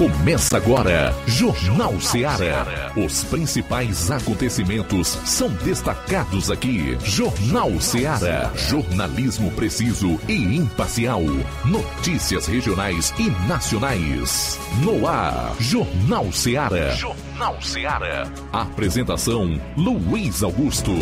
Começa agora, Jornal Ceará. Os principais acontecimentos são destacados aqui. Jornal Ceará. Jornalismo preciso e imparcial. Notícias regionais e nacionais. No ar, Jornal Ceará. Jornal Ceará. Apresentação: Luiz Augusto.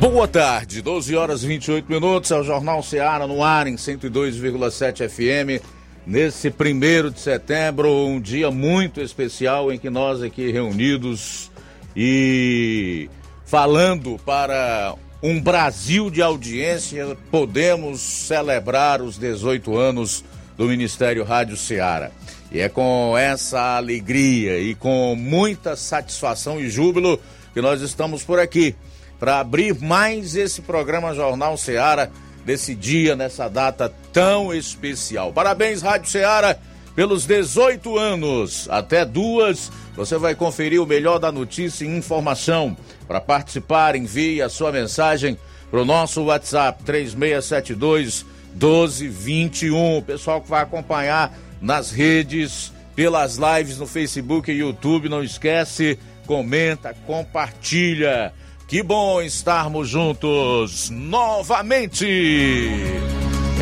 Boa tarde, 12 horas e 28 minutos, é o Jornal Ceará no ar em 102,7 FM nesse primeiro de setembro, um dia muito especial em que nós aqui reunidos e falando para um Brasil de audiência, podemos celebrar os 18 anos do Ministério Rádio Ceará. E é com essa alegria e com muita satisfação e júbilo que nós estamos por aqui para abrir mais esse programa Jornal Ceará desse dia, nessa data tão especial. Parabéns, Rádio Ceará, pelos 18 anos. Até duas, você vai conferir o melhor da notícia e informação. Para participar, envie a sua mensagem para o nosso WhatsApp 3672 1221. Pessoal que vai acompanhar nas redes, pelas lives no Facebook e YouTube, não esquece, comenta, compartilha. Que bom estarmos juntos novamente.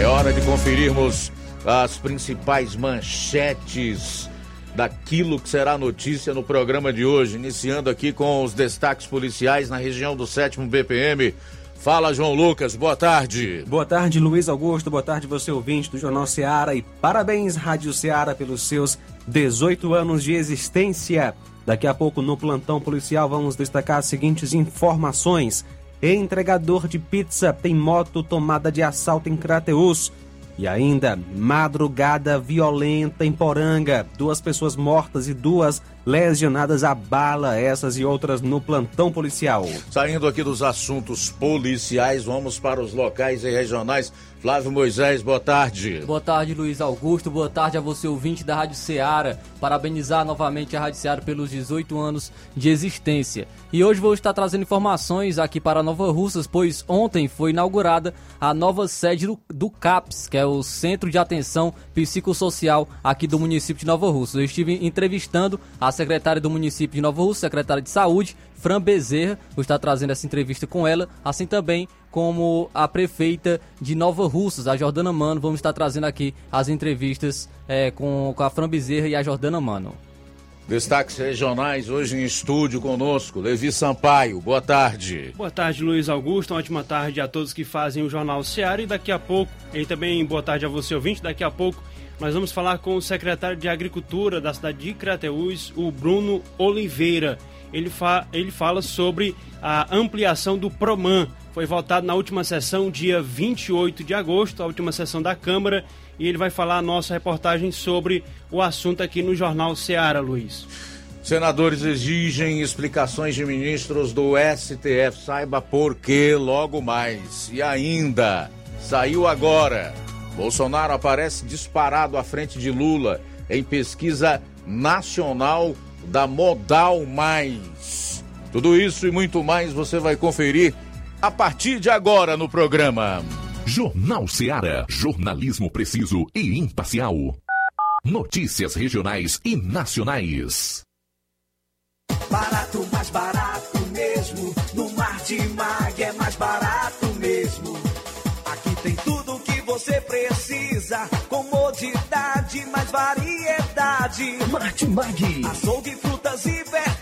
É hora de conferirmos as principais manchetes daquilo que será notícia no programa de hoje, iniciando aqui com os destaques policiais na região do 7 BPM. Fala, João Lucas, boa tarde. Boa tarde, Luiz Augusto, boa tarde, você ouvinte do Jornal Ceará e parabéns, Rádio Ceará, pelos seus 18 anos de existência. Daqui a pouco, no plantão policial, vamos destacar as seguintes informações. Entregador de pizza tem moto tomada de assalto em Crateus. E ainda, madrugada violenta em Poranga. Duas pessoas mortas e duas lesionadas a bala, essas e outras no plantão policial. Saindo aqui dos assuntos policiais, vamos para os locais e regionais. Flávio Moisés, boa tarde. Boa tarde, Luiz Augusto. Boa tarde a você, ouvinte da Rádio Ceará. Parabenizar novamente a Rádio Ceará pelos 18 anos de existência. E hoje vou estar trazendo informações aqui para Nova Russas, pois ontem foi inaugurada a nova sede do, do CAPS, que é o Centro de Atenção Psicossocial aqui do município de Nova Russas. Eu estive entrevistando a secretária do município de Nova Russa, secretária de Saúde, Fran Bezerra, vou estar trazendo essa entrevista com ela, assim também como a prefeita de Nova Russas, a Jordana Mano. Vamos estar trazendo aqui as entrevistas é, com, com a Fran Bezerra e a Jordana Mano. Destaques regionais hoje em estúdio conosco, Levi Sampaio. Boa tarde. Boa tarde, Luiz Augusto. Uma ótima tarde a todos que fazem o Jornal Seara. E daqui a pouco, e também boa tarde a você, ouvinte. Daqui a pouco nós vamos falar com o secretário de Agricultura da cidade de Crateús, o Bruno Oliveira. Ele, fa ele fala sobre a ampliação do PROMAN. Foi votado na última sessão, dia 28 de agosto, a última sessão da Câmara, e ele vai falar a nossa reportagem sobre o assunto aqui no Jornal Seara, Luiz. Senadores exigem explicações de ministros do STF. Saiba por que logo mais. E ainda, saiu agora Bolsonaro aparece disparado à frente de Lula em pesquisa nacional da Modal Mais. Tudo isso e muito mais você vai conferir a partir de agora no programa. Jornal Ceará, jornalismo preciso e imparcial. Notícias regionais e nacionais. Barato, mais barato mesmo. No Mar de Mag é mais barato mesmo. Aqui tem tudo você precisa. Comodidade, mais variedade. Martimag. Açougue, frutas e verduras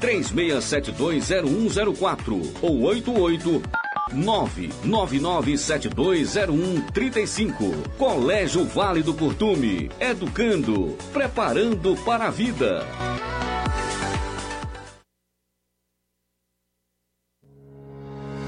36720104 ou 88 999720135. Colégio Vale do Curtume. Educando, preparando para a vida.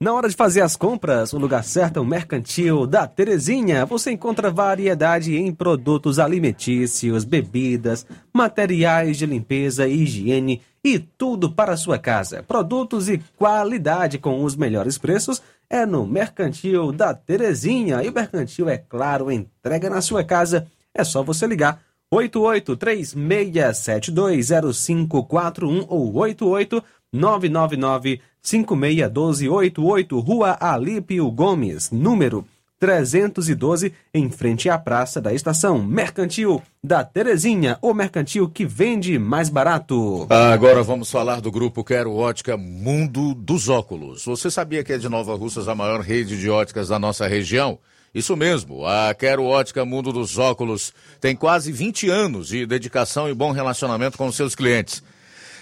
Na hora de fazer as compras, o lugar certo é o Mercantil da Terezinha. Você encontra variedade em produtos alimentícios, bebidas, materiais de limpeza e higiene e tudo para a sua casa. Produtos e qualidade com os melhores preços é no Mercantil da Terezinha. E o Mercantil, é claro, entrega na sua casa. É só você ligar 8836720541 ou 88 561288, Rua Alípio Gomes, número 312, em frente à Praça da Estação. Mercantil da Terezinha, o mercantil que vende mais barato. Agora vamos falar do grupo Quero Ótica Mundo dos Óculos. Você sabia que é de Nova Russas a maior rede de óticas da nossa região? Isso mesmo, a Quero Ótica Mundo dos Óculos tem quase 20 anos de dedicação e bom relacionamento com seus clientes.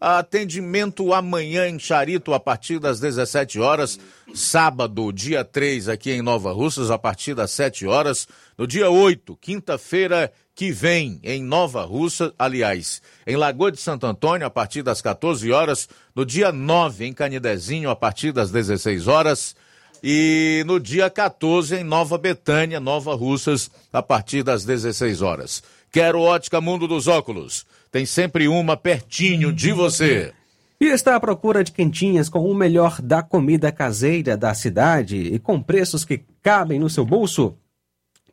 Atendimento amanhã em Charito a partir das 17 horas, sábado, dia 3 aqui em Nova Russas a partir das 7 horas, no dia 8, quinta-feira que vem em Nova Russa, aliás, em Lagoa de Santo Antônio a partir das 14 horas, no dia 9 em Canidezinho a partir das 16 horas. E no dia 14 em Nova Betânia, Nova Russas a partir das 16 horas. Quero Ótica Mundo dos Óculos tem sempre uma pertinho de você. E está à procura de quentinhas com o melhor da comida caseira da cidade e com preços que cabem no seu bolso?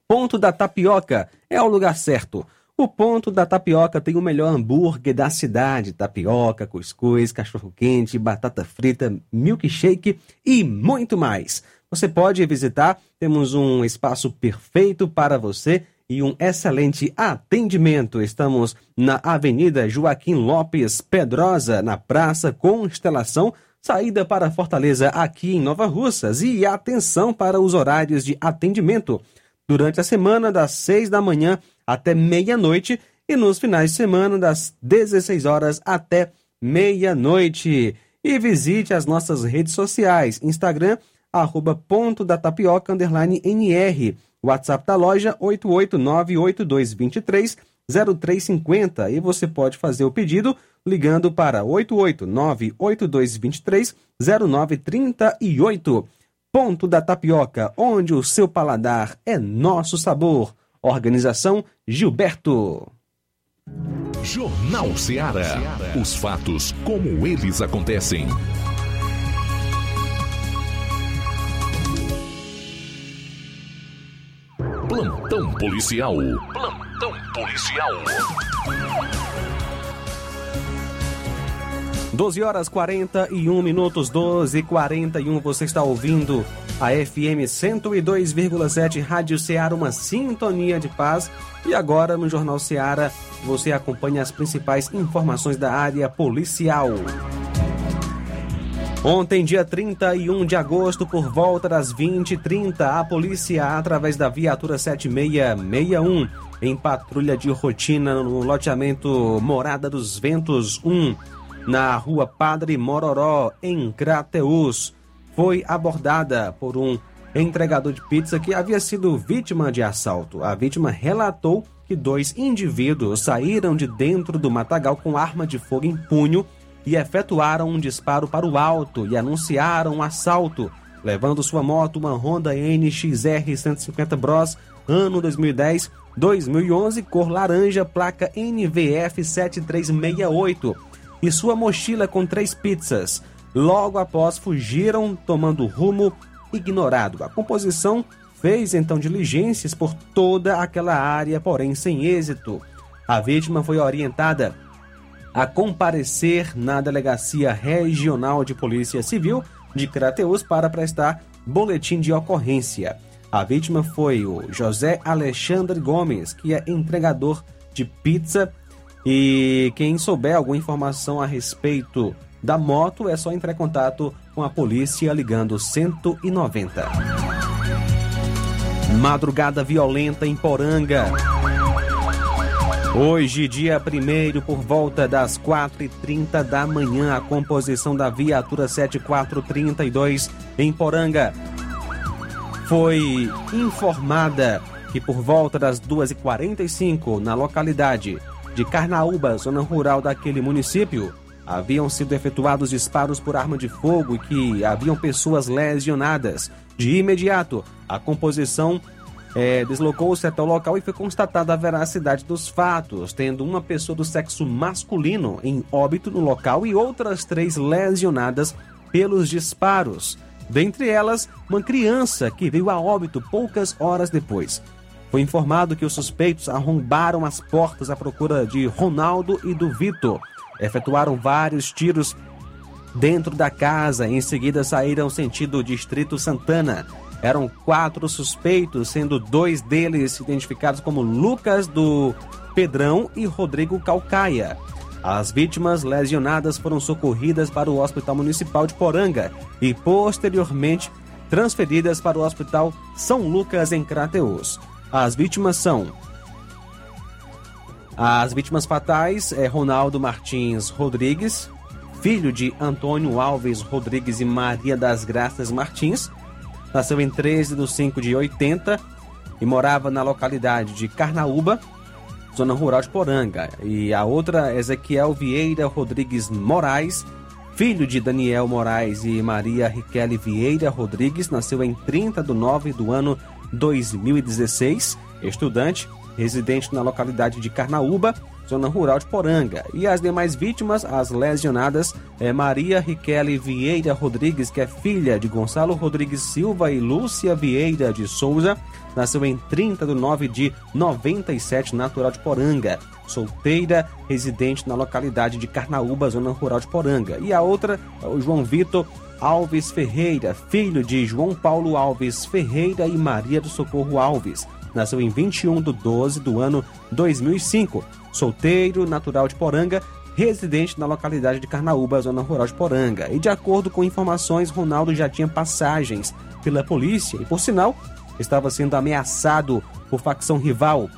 Ponto da Tapioca é o lugar certo. O Ponto da Tapioca tem o melhor hambúrguer da cidade: tapioca, cuscuz, cachorro-quente, batata frita, milkshake e muito mais. Você pode visitar, temos um espaço perfeito para você e um excelente atendimento. Estamos na Avenida Joaquim Lopes Pedrosa, na Praça Constelação, saída para Fortaleza aqui em Nova Russas. E atenção para os horários de atendimento. Durante a semana, das 6 da manhã até meia-noite e nos finais de semana, das 16 horas até meia-noite. E visite as nossas redes sociais, Instagram, arroba ponto da tapioca, underline NR WhatsApp da loja 88982230350 e você pode fazer o pedido ligando para 88982230938. Ponto da Tapioca, onde o seu paladar é nosso sabor. Organização Gilberto. Jornal Ceará. Os fatos como eles acontecem. Plantão policial. Plantão policial. 12 horas 41 minutos, 12 e 41. Você está ouvindo a FM 102,7 Rádio Ceará, uma sintonia de paz. E agora no Jornal Ceará você acompanha as principais informações da área policial. Ontem, dia 31 de agosto, por volta das 20h30, a polícia, através da viatura 7661, em patrulha de rotina no loteamento Morada dos Ventos 1, na rua Padre Mororó, em Crateus, foi abordada por um entregador de pizza que havia sido vítima de assalto. A vítima relatou que dois indivíduos saíram de dentro do matagal com arma de fogo em punho e efetuaram um disparo para o alto e anunciaram um assalto. levando sua moto uma Honda NXR 150 Bros, ano 2010, 2011, cor laranja, placa NVF 7368, e sua mochila com três pizzas. Logo após fugiram, tomando rumo ignorado. A composição fez então diligências por toda aquela área, porém sem êxito. A vítima foi orientada a comparecer na Delegacia Regional de Polícia Civil de Crateus para prestar boletim de ocorrência. A vítima foi o José Alexandre Gomes, que é entregador de pizza. E quem souber alguma informação a respeito da moto é só entrar em contato com a polícia ligando 190. Madrugada violenta em Poranga. Hoje, dia 1 por volta das 4h30 da manhã, a composição da viatura 7432 em Poranga foi informada que por volta das 2h45, na localidade de Carnaúba, zona rural daquele município, haviam sido efetuados disparos por arma de fogo e que haviam pessoas lesionadas. De imediato, a composição é, deslocou-se até o local e foi constatada a veracidade dos fatos, tendo uma pessoa do sexo masculino em óbito no local e outras três lesionadas pelos disparos. Dentre elas, uma criança que veio a óbito poucas horas depois. Foi informado que os suspeitos arrombaram as portas à procura de Ronaldo e do Vitor. Efetuaram vários tiros dentro da casa. Em seguida, saíram sentido Distrito Santana. Eram quatro suspeitos, sendo dois deles identificados como Lucas do Pedrão e Rodrigo Calcaia. As vítimas lesionadas foram socorridas para o Hospital Municipal de Poranga e, posteriormente, transferidas para o Hospital São Lucas, em Crateus. As vítimas são. As vítimas fatais é Ronaldo Martins Rodrigues, filho de Antônio Alves Rodrigues e Maria das Graças Martins, Nasceu em 13 de 5 de 80 e morava na localidade de Carnaúba, zona rural de Poranga. E a outra, Ezequiel Vieira Rodrigues Moraes, filho de Daniel Moraes e Maria Riquele Vieira Rodrigues, nasceu em 30 de 9 do ano 2016, estudante, residente na localidade de Carnaúba, zona rural de Poranga. E as demais vítimas, as lesionadas, é Maria Riquele Vieira Rodrigues, que é filha de Gonçalo Rodrigues Silva e Lúcia Vieira de Souza, nasceu em 30 de 9 de 97, natural de Poranga. Solteira, residente na localidade de Carnaúba, zona rural de Poranga. E a outra é o João Vitor Alves Ferreira, filho de João Paulo Alves Ferreira e Maria do Socorro Alves. Nasceu em 21 de 12 do ano 2005 solteiro, natural de Poranga, residente na localidade de Carnaúba, zona rural de Poranga. E de acordo com informações, Ronaldo já tinha passagens pela polícia e, por sinal, estava sendo ameaçado por facção rival,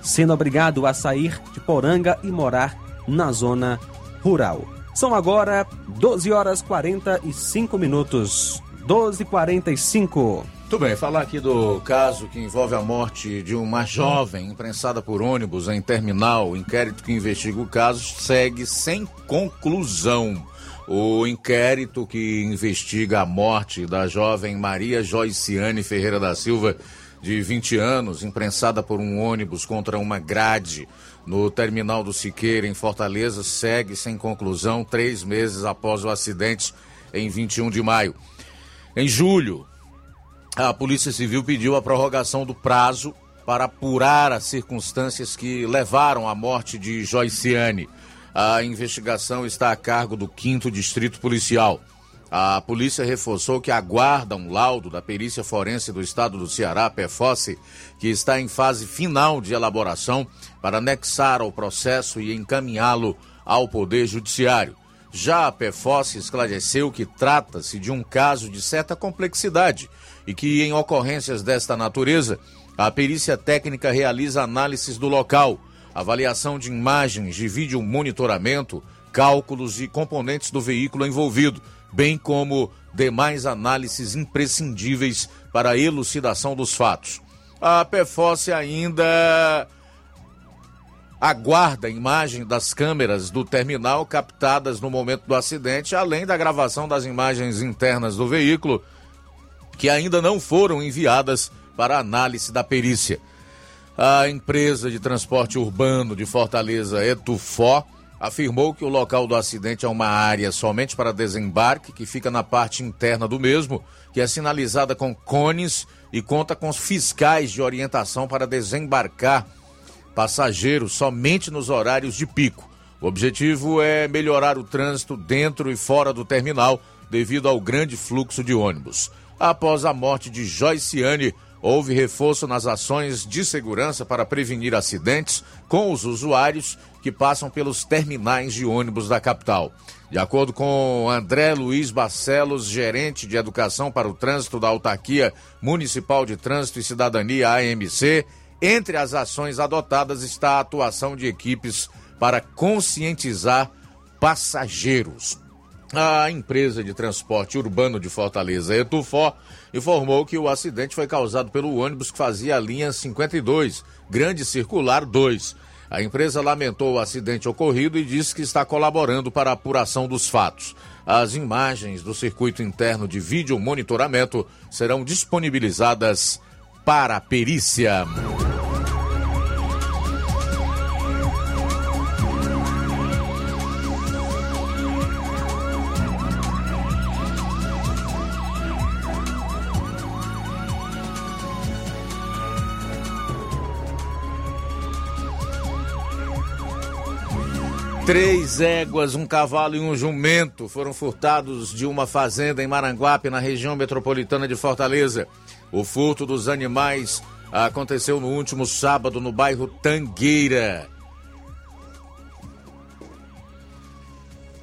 sendo obrigado a sair de Poranga e morar na zona rural. São agora 12 horas 45 minutos. 12h45. Muito bem, falar aqui do caso que envolve a morte de uma jovem imprensada por ônibus em terminal. O inquérito que investiga o caso segue sem conclusão. O inquérito que investiga a morte da jovem Maria Joiciane Ferreira da Silva, de 20 anos, imprensada por um ônibus contra uma grade no terminal do Siqueira, em Fortaleza, segue sem conclusão três meses após o acidente em 21 de maio. Em julho, a Polícia Civil pediu a prorrogação do prazo para apurar as circunstâncias que levaram à morte de Joiciane. A investigação está a cargo do 5 Distrito Policial. A polícia reforçou que aguarda um laudo da perícia forense do estado do Ceará, PFOSSE, que está em fase final de elaboração para anexar ao processo e encaminhá-lo ao Poder Judiciário. Já a PFOSSE esclareceu que trata-se de um caso de certa complexidade e que, em ocorrências desta natureza, a perícia técnica realiza análises do local, avaliação de imagens de vídeo monitoramento, cálculos e componentes do veículo envolvido, bem como demais análises imprescindíveis para a elucidação dos fatos. A PFOS ainda aguarda a imagem das câmeras do terminal captadas no momento do acidente, além da gravação das imagens internas do veículo que ainda não foram enviadas para análise da perícia. A empresa de transporte urbano de Fortaleza, Etufó, afirmou que o local do acidente é uma área somente para desembarque, que fica na parte interna do mesmo, que é sinalizada com cones e conta com fiscais de orientação para desembarcar passageiros somente nos horários de pico. O objetivo é melhorar o trânsito dentro e fora do terminal devido ao grande fluxo de ônibus. Após a morte de Joyciane, houve reforço nas ações de segurança para prevenir acidentes com os usuários que passam pelos terminais de ônibus da capital. De acordo com André Luiz Barcelos, gerente de Educação para o Trânsito da Autarquia Municipal de Trânsito e Cidadania AMC, entre as ações adotadas está a atuação de equipes para conscientizar passageiros. A empresa de transporte urbano de Fortaleza, Etufó, informou que o acidente foi causado pelo ônibus que fazia a linha 52, Grande Circular 2. A empresa lamentou o acidente ocorrido e disse que está colaborando para a apuração dos fatos. As imagens do circuito interno de vídeo monitoramento serão disponibilizadas para a perícia. Três éguas, um cavalo e um jumento foram furtados de uma fazenda em Maranguape, na região metropolitana de Fortaleza. O furto dos animais aconteceu no último sábado no bairro Tangueira.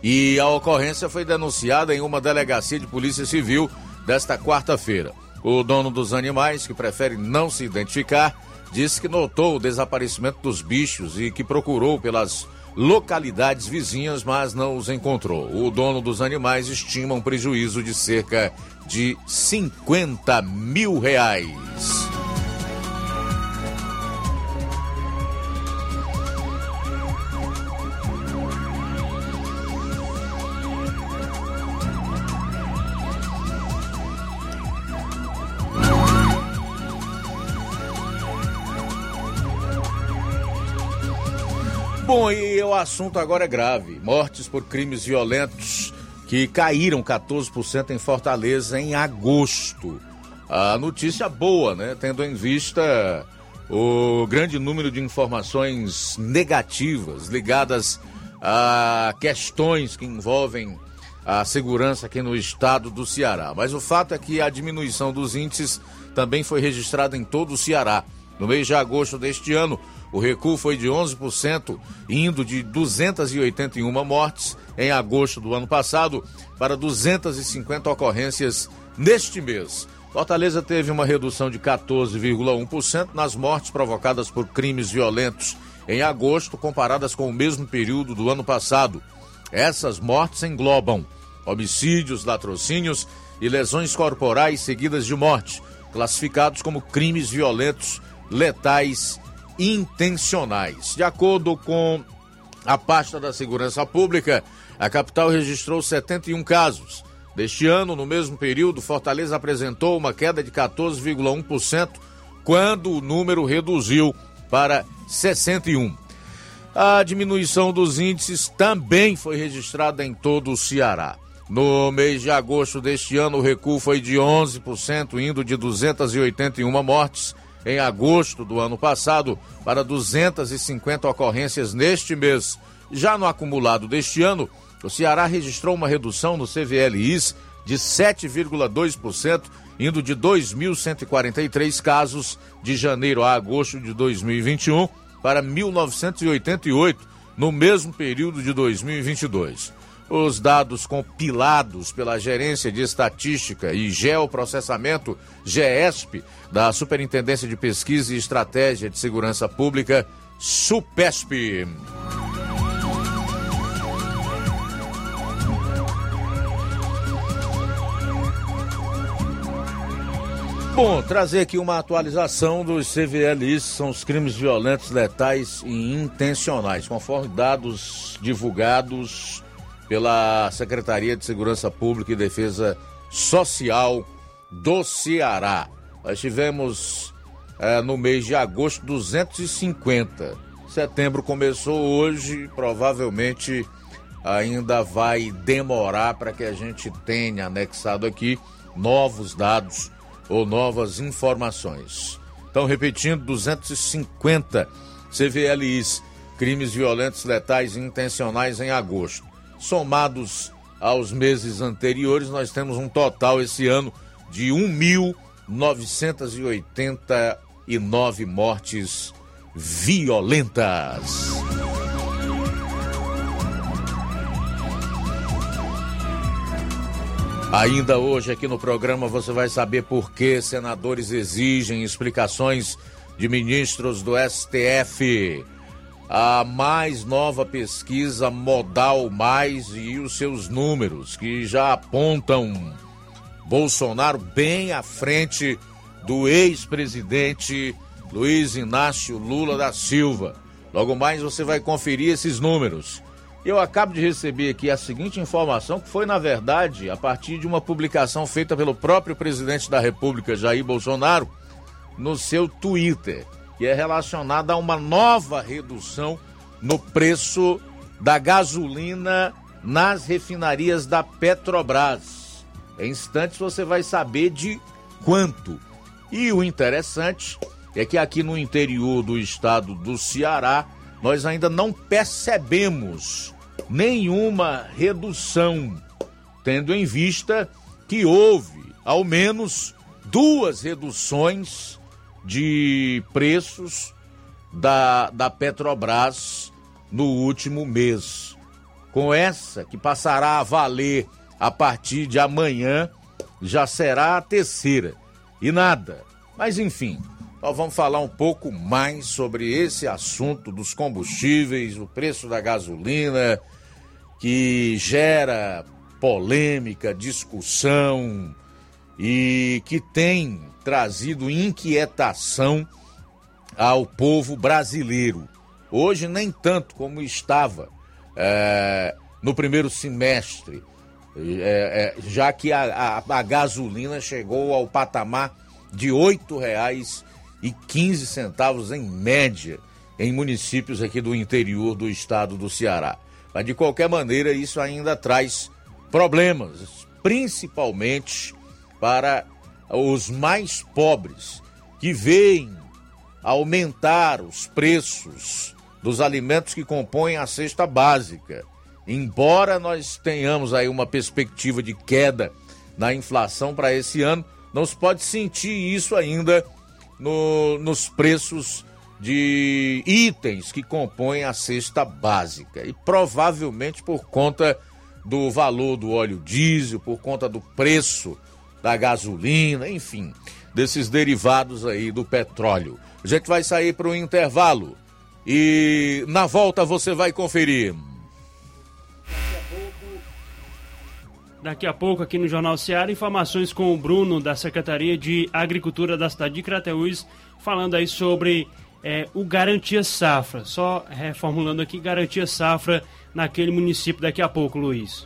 E a ocorrência foi denunciada em uma delegacia de polícia civil desta quarta-feira. O dono dos animais, que prefere não se identificar, disse que notou o desaparecimento dos bichos e que procurou pelas localidades vizinhas, mas não os encontrou. O dono dos animais estima um prejuízo de cerca de 50 mil reais. Bom, e o assunto agora é grave. Mortes por crimes violentos que caíram 14% em Fortaleza em agosto. A notícia boa, né? Tendo em vista o grande número de informações negativas ligadas a questões que envolvem a segurança aqui no estado do Ceará. Mas o fato é que a diminuição dos índices também foi registrada em todo o Ceará. No mês de agosto deste ano, o recuo foi de 11%, indo de 281 mortes em agosto do ano passado para 250 ocorrências neste mês. Fortaleza teve uma redução de 14,1% nas mortes provocadas por crimes violentos em agosto, comparadas com o mesmo período do ano passado. Essas mortes englobam homicídios, latrocínios e lesões corporais seguidas de morte, classificados como crimes violentos, letais intencionais. De acordo com a pasta da Segurança Pública, a capital registrou 71 casos. Deste ano, no mesmo período, Fortaleza apresentou uma queda de 14,1%, quando o número reduziu para 61. A diminuição dos índices também foi registrada em todo o Ceará. No mês de agosto deste ano, o recuo foi de 11%, indo de 281 mortes em agosto do ano passado para 250 ocorrências neste mês. Já no acumulado deste ano, o Ceará registrou uma redução no CVLIs de 7,2%, indo de 2.143 casos de janeiro a agosto de 2021 para 1.988 no mesmo período de 2022. Os dados compilados pela Gerência de Estatística e Geoprocessamento, GESP, da Superintendência de Pesquisa e Estratégia de Segurança Pública, SUPESP. Bom, trazer aqui uma atualização dos CVLIs, são os crimes violentos, letais e intencionais, conforme dados divulgados pela Secretaria de Segurança Pública e Defesa Social do Ceará. Nós tivemos é, no mês de agosto 250. Setembro começou hoje, provavelmente ainda vai demorar para que a gente tenha anexado aqui novos dados ou novas informações. Então, repetindo, 250 CVLIs, crimes violentos, letais e intencionais em agosto. Somados aos meses anteriores, nós temos um total esse ano de 1.989 mortes violentas. Ainda hoje aqui no programa você vai saber por que senadores exigem explicações de ministros do STF. A mais nova pesquisa Modal Mais e os seus números, que já apontam Bolsonaro bem à frente do ex-presidente Luiz Inácio Lula da Silva. Logo mais você vai conferir esses números. Eu acabo de receber aqui a seguinte informação, que foi, na verdade, a partir de uma publicação feita pelo próprio presidente da República, Jair Bolsonaro, no seu Twitter, que é relacionada a uma nova redução no preço da gasolina nas refinarias da Petrobras. Em instantes você vai saber de quanto. E o interessante é que aqui no interior do estado do Ceará, nós ainda não percebemos nenhuma redução, tendo em vista que houve ao menos duas reduções de preços da, da Petrobras no último mês. Com essa, que passará a valer a partir de amanhã, já será a terceira. E nada. Mas enfim, nós vamos falar um pouco mais sobre esse assunto dos combustíveis, o preço da gasolina, que gera polêmica, discussão e que tem trazido inquietação ao povo brasileiro. Hoje, nem tanto como estava é, no primeiro semestre, é, é, já que a, a, a, gasolina chegou ao patamar de R$ 8,15 em média em municípios aqui do interior do estado do Ceará. Mas de qualquer maneira, isso ainda traz problemas, principalmente para os mais pobres, que veem aumentar os preços dos alimentos que compõem a cesta básica. Embora nós tenhamos aí uma perspectiva de queda na inflação para esse ano, não se pode sentir isso ainda no, nos preços de itens que compõem a cesta básica. E provavelmente por conta do valor do óleo diesel, por conta do preço da gasolina, enfim, desses derivados aí do petróleo. A gente vai sair para o intervalo e na volta você vai conferir. Daqui a pouco, aqui no Jornal Seara, informações com o Bruno, da Secretaria de Agricultura da cidade de Crateús, falando aí sobre é, o Garantia Safra. Só reformulando aqui, Garantia Safra naquele município daqui a pouco, Luiz.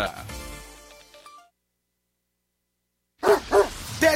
Yeah.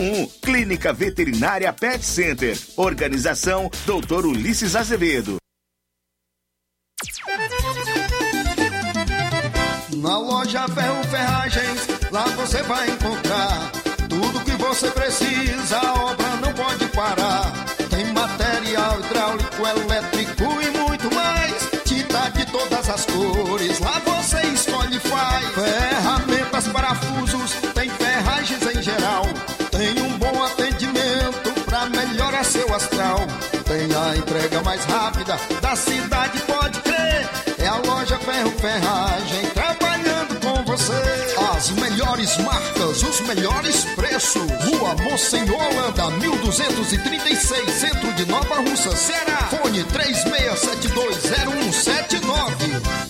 88981658401. Clínica Veterinária Pet Center. Organização Dr. Ulisses Azevedo. Na loja Ferro Ferragens, lá você vai encontrar tudo que você precisa, a obra não pode parar. Mais rápida da cidade, pode crer. É a loja Ferro Ferragem trabalhando com você. As melhores marcas, os melhores preços. Rua Monsenhor Holanda, 1236, centro de Nova Russa, Ceará. Fone 36720179.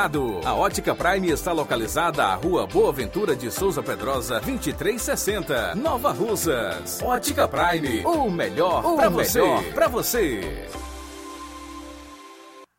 A Ótica Prime está localizada à Rua Boa Ventura de Souza Pedrosa, 2360, Nova Russas. Ótica Prime, o melhor para você. Para você.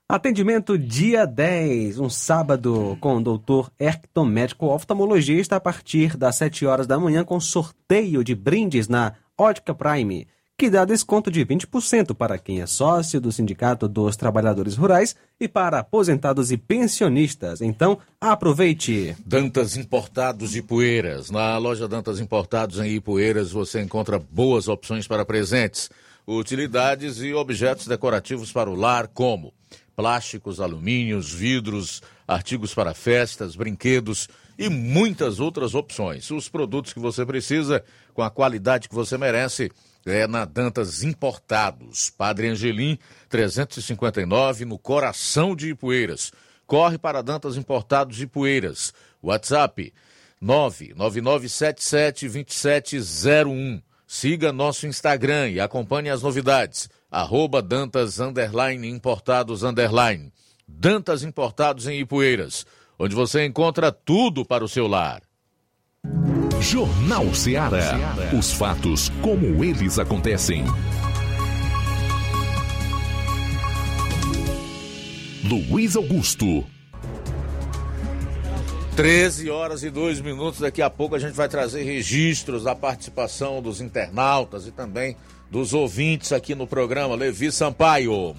Atendimento dia 10, um sábado, com o doutor Erkton, médico oftalmologista, a partir das 7 horas da manhã, com sorteio de brindes na Ótica Prime, que dá desconto de 20% para quem é sócio do Sindicato dos Trabalhadores Rurais e para aposentados e pensionistas. Então, aproveite! Dantas Importados de Poeiras. Na loja Dantas Importados em Ipueiras você encontra boas opções para presentes. utilidades e objetos decorativos para o lar, como plásticos, alumínios, vidros, artigos para festas, brinquedos e muitas outras opções. Os produtos que você precisa, com a qualidade que você merece, é na Dantas Importados. Padre Angelim, 359, no coração de Ipueiras. Corre para Dantas Importados de Ipueiras. WhatsApp 999772701. Siga nosso Instagram e acompanhe as novidades. Arroba Dantas Underline Importados Underline. Dantas Importados em Ipueiras, onde você encontra tudo para o seu lar. Jornal Ceará. Os fatos como eles acontecem. Luiz Augusto. 13 horas e 2 minutos. Daqui a pouco a gente vai trazer registros da participação dos internautas e também dos ouvintes aqui no programa. Levi Sampaio.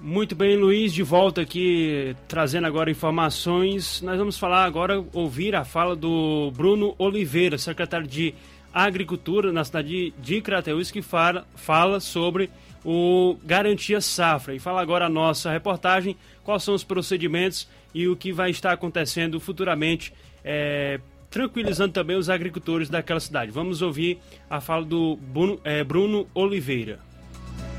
Muito bem, Luiz, de volta aqui trazendo agora informações. Nós vamos falar agora, ouvir a fala do Bruno Oliveira, secretário de Agricultura na cidade de Crateús, que fala, fala sobre o Garantia Safra. E fala agora a nossa reportagem, quais são os procedimentos e o que vai estar acontecendo futuramente, é, tranquilizando também os agricultores daquela cidade. Vamos ouvir a fala do Bruno, é, Bruno Oliveira.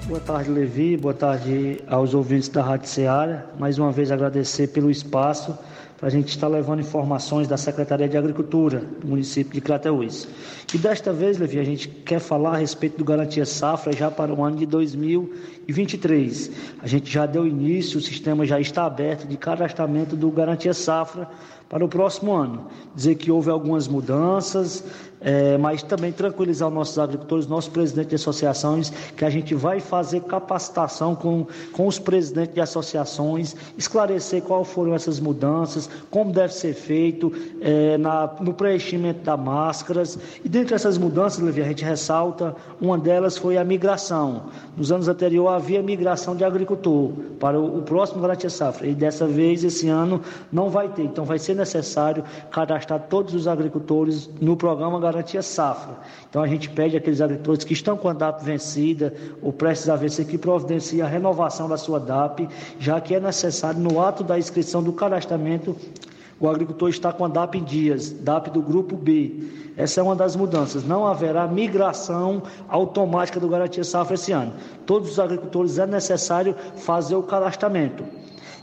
Boa tarde, Levi. Boa tarde aos ouvintes da Rádio Ceará. Mais uma vez agradecer pelo espaço para a gente estar levando informações da Secretaria de Agricultura do município de Crateús. E desta vez, Levi, a gente quer falar a respeito do Garantia Safra já para o ano de 2023. A gente já deu início, o sistema já está aberto de cadastramento do Garantia Safra para o próximo ano. Dizer que houve algumas mudanças, é, mas também tranquilizar os nossos agricultores, nossos presidentes de associações, que a gente vai fazer capacitação com, com os presidentes de associações, esclarecer quais foram essas mudanças, como deve ser feito é, na, no preenchimento das máscaras. E dentre essas mudanças, Levi, a gente ressalta, uma delas foi a migração. Nos anos anteriores havia migração de agricultor para o, o próximo Garantia Safra, e dessa vez, esse ano, não vai ter. Então vai ser necessário cadastrar todos os agricultores no programa Garantia Safra. Então a gente pede àqueles agricultores que estão com a DAP vencida ou prestes a vencer que providencie a renovação da sua DAP, já que é necessário no ato da inscrição do cadastramento o agricultor está com a DAP em dias, DAP do grupo B. Essa é uma das mudanças. Não haverá migração automática do Garantia Safra esse ano. Todos os agricultores é necessário fazer o cadastramento.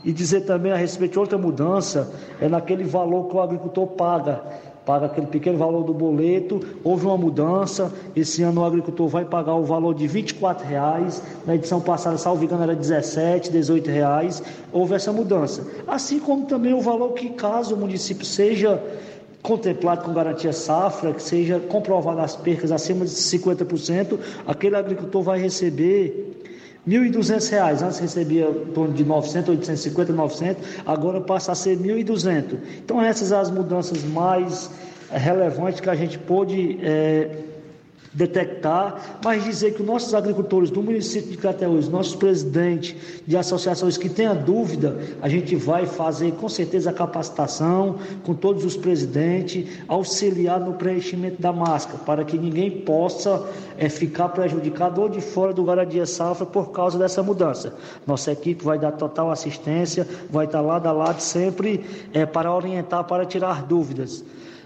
E dizer também a respeito de outra mudança, é naquele valor que o agricultor paga paga aquele pequeno valor do boleto. Houve uma mudança. Esse ano o agricultor vai pagar o valor de R$ reais. Na edição passada, salvo engano, era 17, 18 reais. Houve essa mudança. Assim como também o valor que, caso o município seja contemplado com garantia safra, que seja comprovado as percas acima de 50%, aquele agricultor vai receber R$ 1.200, antes recebia em torno de 900, 850, 900, agora passa a ser 1.200. Então essas as mudanças mais eh, relevantes que a gente pôde é, detectar, mas dizer que os nossos agricultores do município de Crateús, nossos presidentes de associações que tenham dúvida, a gente vai fazer com certeza a capacitação com todos os presidentes, auxiliar no preenchimento da máscara, para que ninguém possa é, ficar prejudicado ou de fora do Garantia Safra por causa dessa mudança. Nossa equipe vai dar total assistência, vai estar lado a lado sempre é, para orientar, para tirar dúvidas.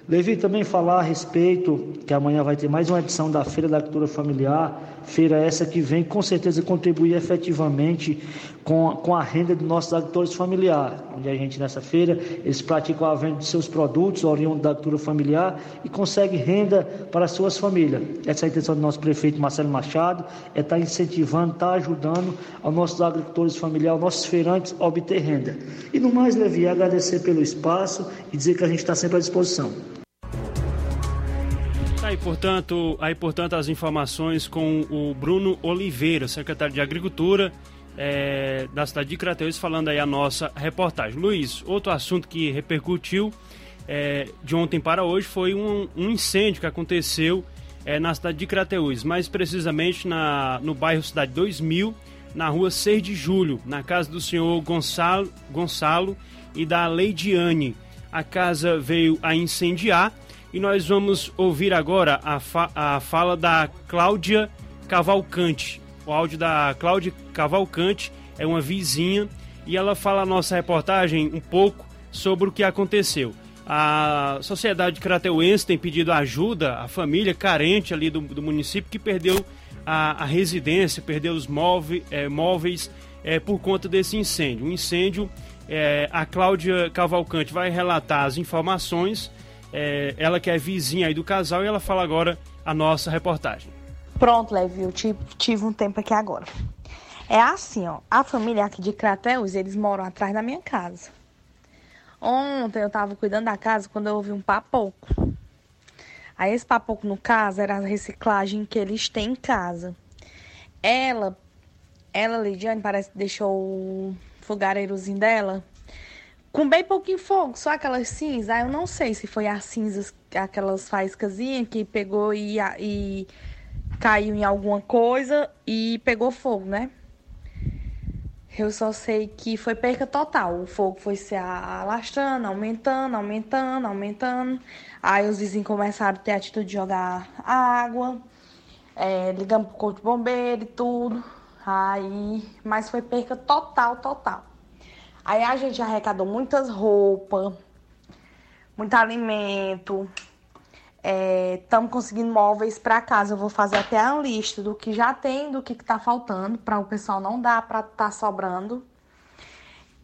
Levi também falar a respeito que amanhã vai ter mais uma edição da Feira da Cultura Familiar, feira essa que vem com certeza contribuir efetivamente com, com a renda dos nossos agricultores familiares, onde a gente nessa feira eles praticam a venda de seus produtos oriundos da agricultura familiar e conseguem renda para suas famílias. Essa é a intenção do nosso prefeito Marcelo Machado, é estar incentivando, estar ajudando aos nossos agricultores familiares, aos nossos feirantes a obter renda. E no mais, Levi, agradecer pelo espaço e dizer que a gente está sempre à disposição. Aí, portanto, aí, portanto, as informações com o Bruno Oliveira, secretário de Agricultura é, da cidade de Crateus, falando aí a nossa reportagem. Luiz, outro assunto que repercutiu é, de ontem para hoje foi um, um incêndio que aconteceu é, na cidade de Crateús, mais precisamente na, no bairro Cidade 2000, na rua 6 de Julho, na casa do senhor Gonçalo, Gonçalo e da Leidiane. A casa veio a incendiar e nós vamos ouvir agora a, fa a fala da Cláudia Cavalcante, o áudio da Cláudia Cavalcante, é uma vizinha, e ela fala a nossa reportagem um pouco sobre o que aconteceu. A sociedade crateuense tem pedido ajuda à família carente ali do, do município que perdeu a, a residência, perdeu os móveis, é, móveis é, por conta desse incêndio. O incêndio, é, a Cláudia Cavalcante vai relatar as informações, é, ela que é vizinha aí do casal, e ela fala agora a nossa reportagem. Pronto, Levi, eu tive, um tempo aqui agora. É assim, ó, a família aqui de Crateus, eles moram atrás da minha casa. Ontem eu tava cuidando da casa quando eu ouvi um papoco. Aí esse papoco, no caso, era a reciclagem que eles têm em casa. Ela, ela, Lidiane, parece que deixou o fogareirozinho dela com bem pouquinho fogo, só aquelas cinzas. Aí eu não sei se foi as cinzas, aquelas faíscasinhas que pegou e, e caiu em alguma coisa e pegou fogo, né? Eu só sei que foi perca total. O fogo foi se alastrando, aumentando, aumentando, aumentando. Aí os vizinhos começaram a ter a atitude de jogar água, é, ligamos pro corpo de bombeiro e tudo. Aí, mas foi perca total, total. Aí a gente arrecadou muitas roupas, muito alimento. Estamos é, conseguindo móveis para casa. Eu vou fazer até a lista do que já tem, do que está faltando, para o pessoal não dar para estar tá sobrando.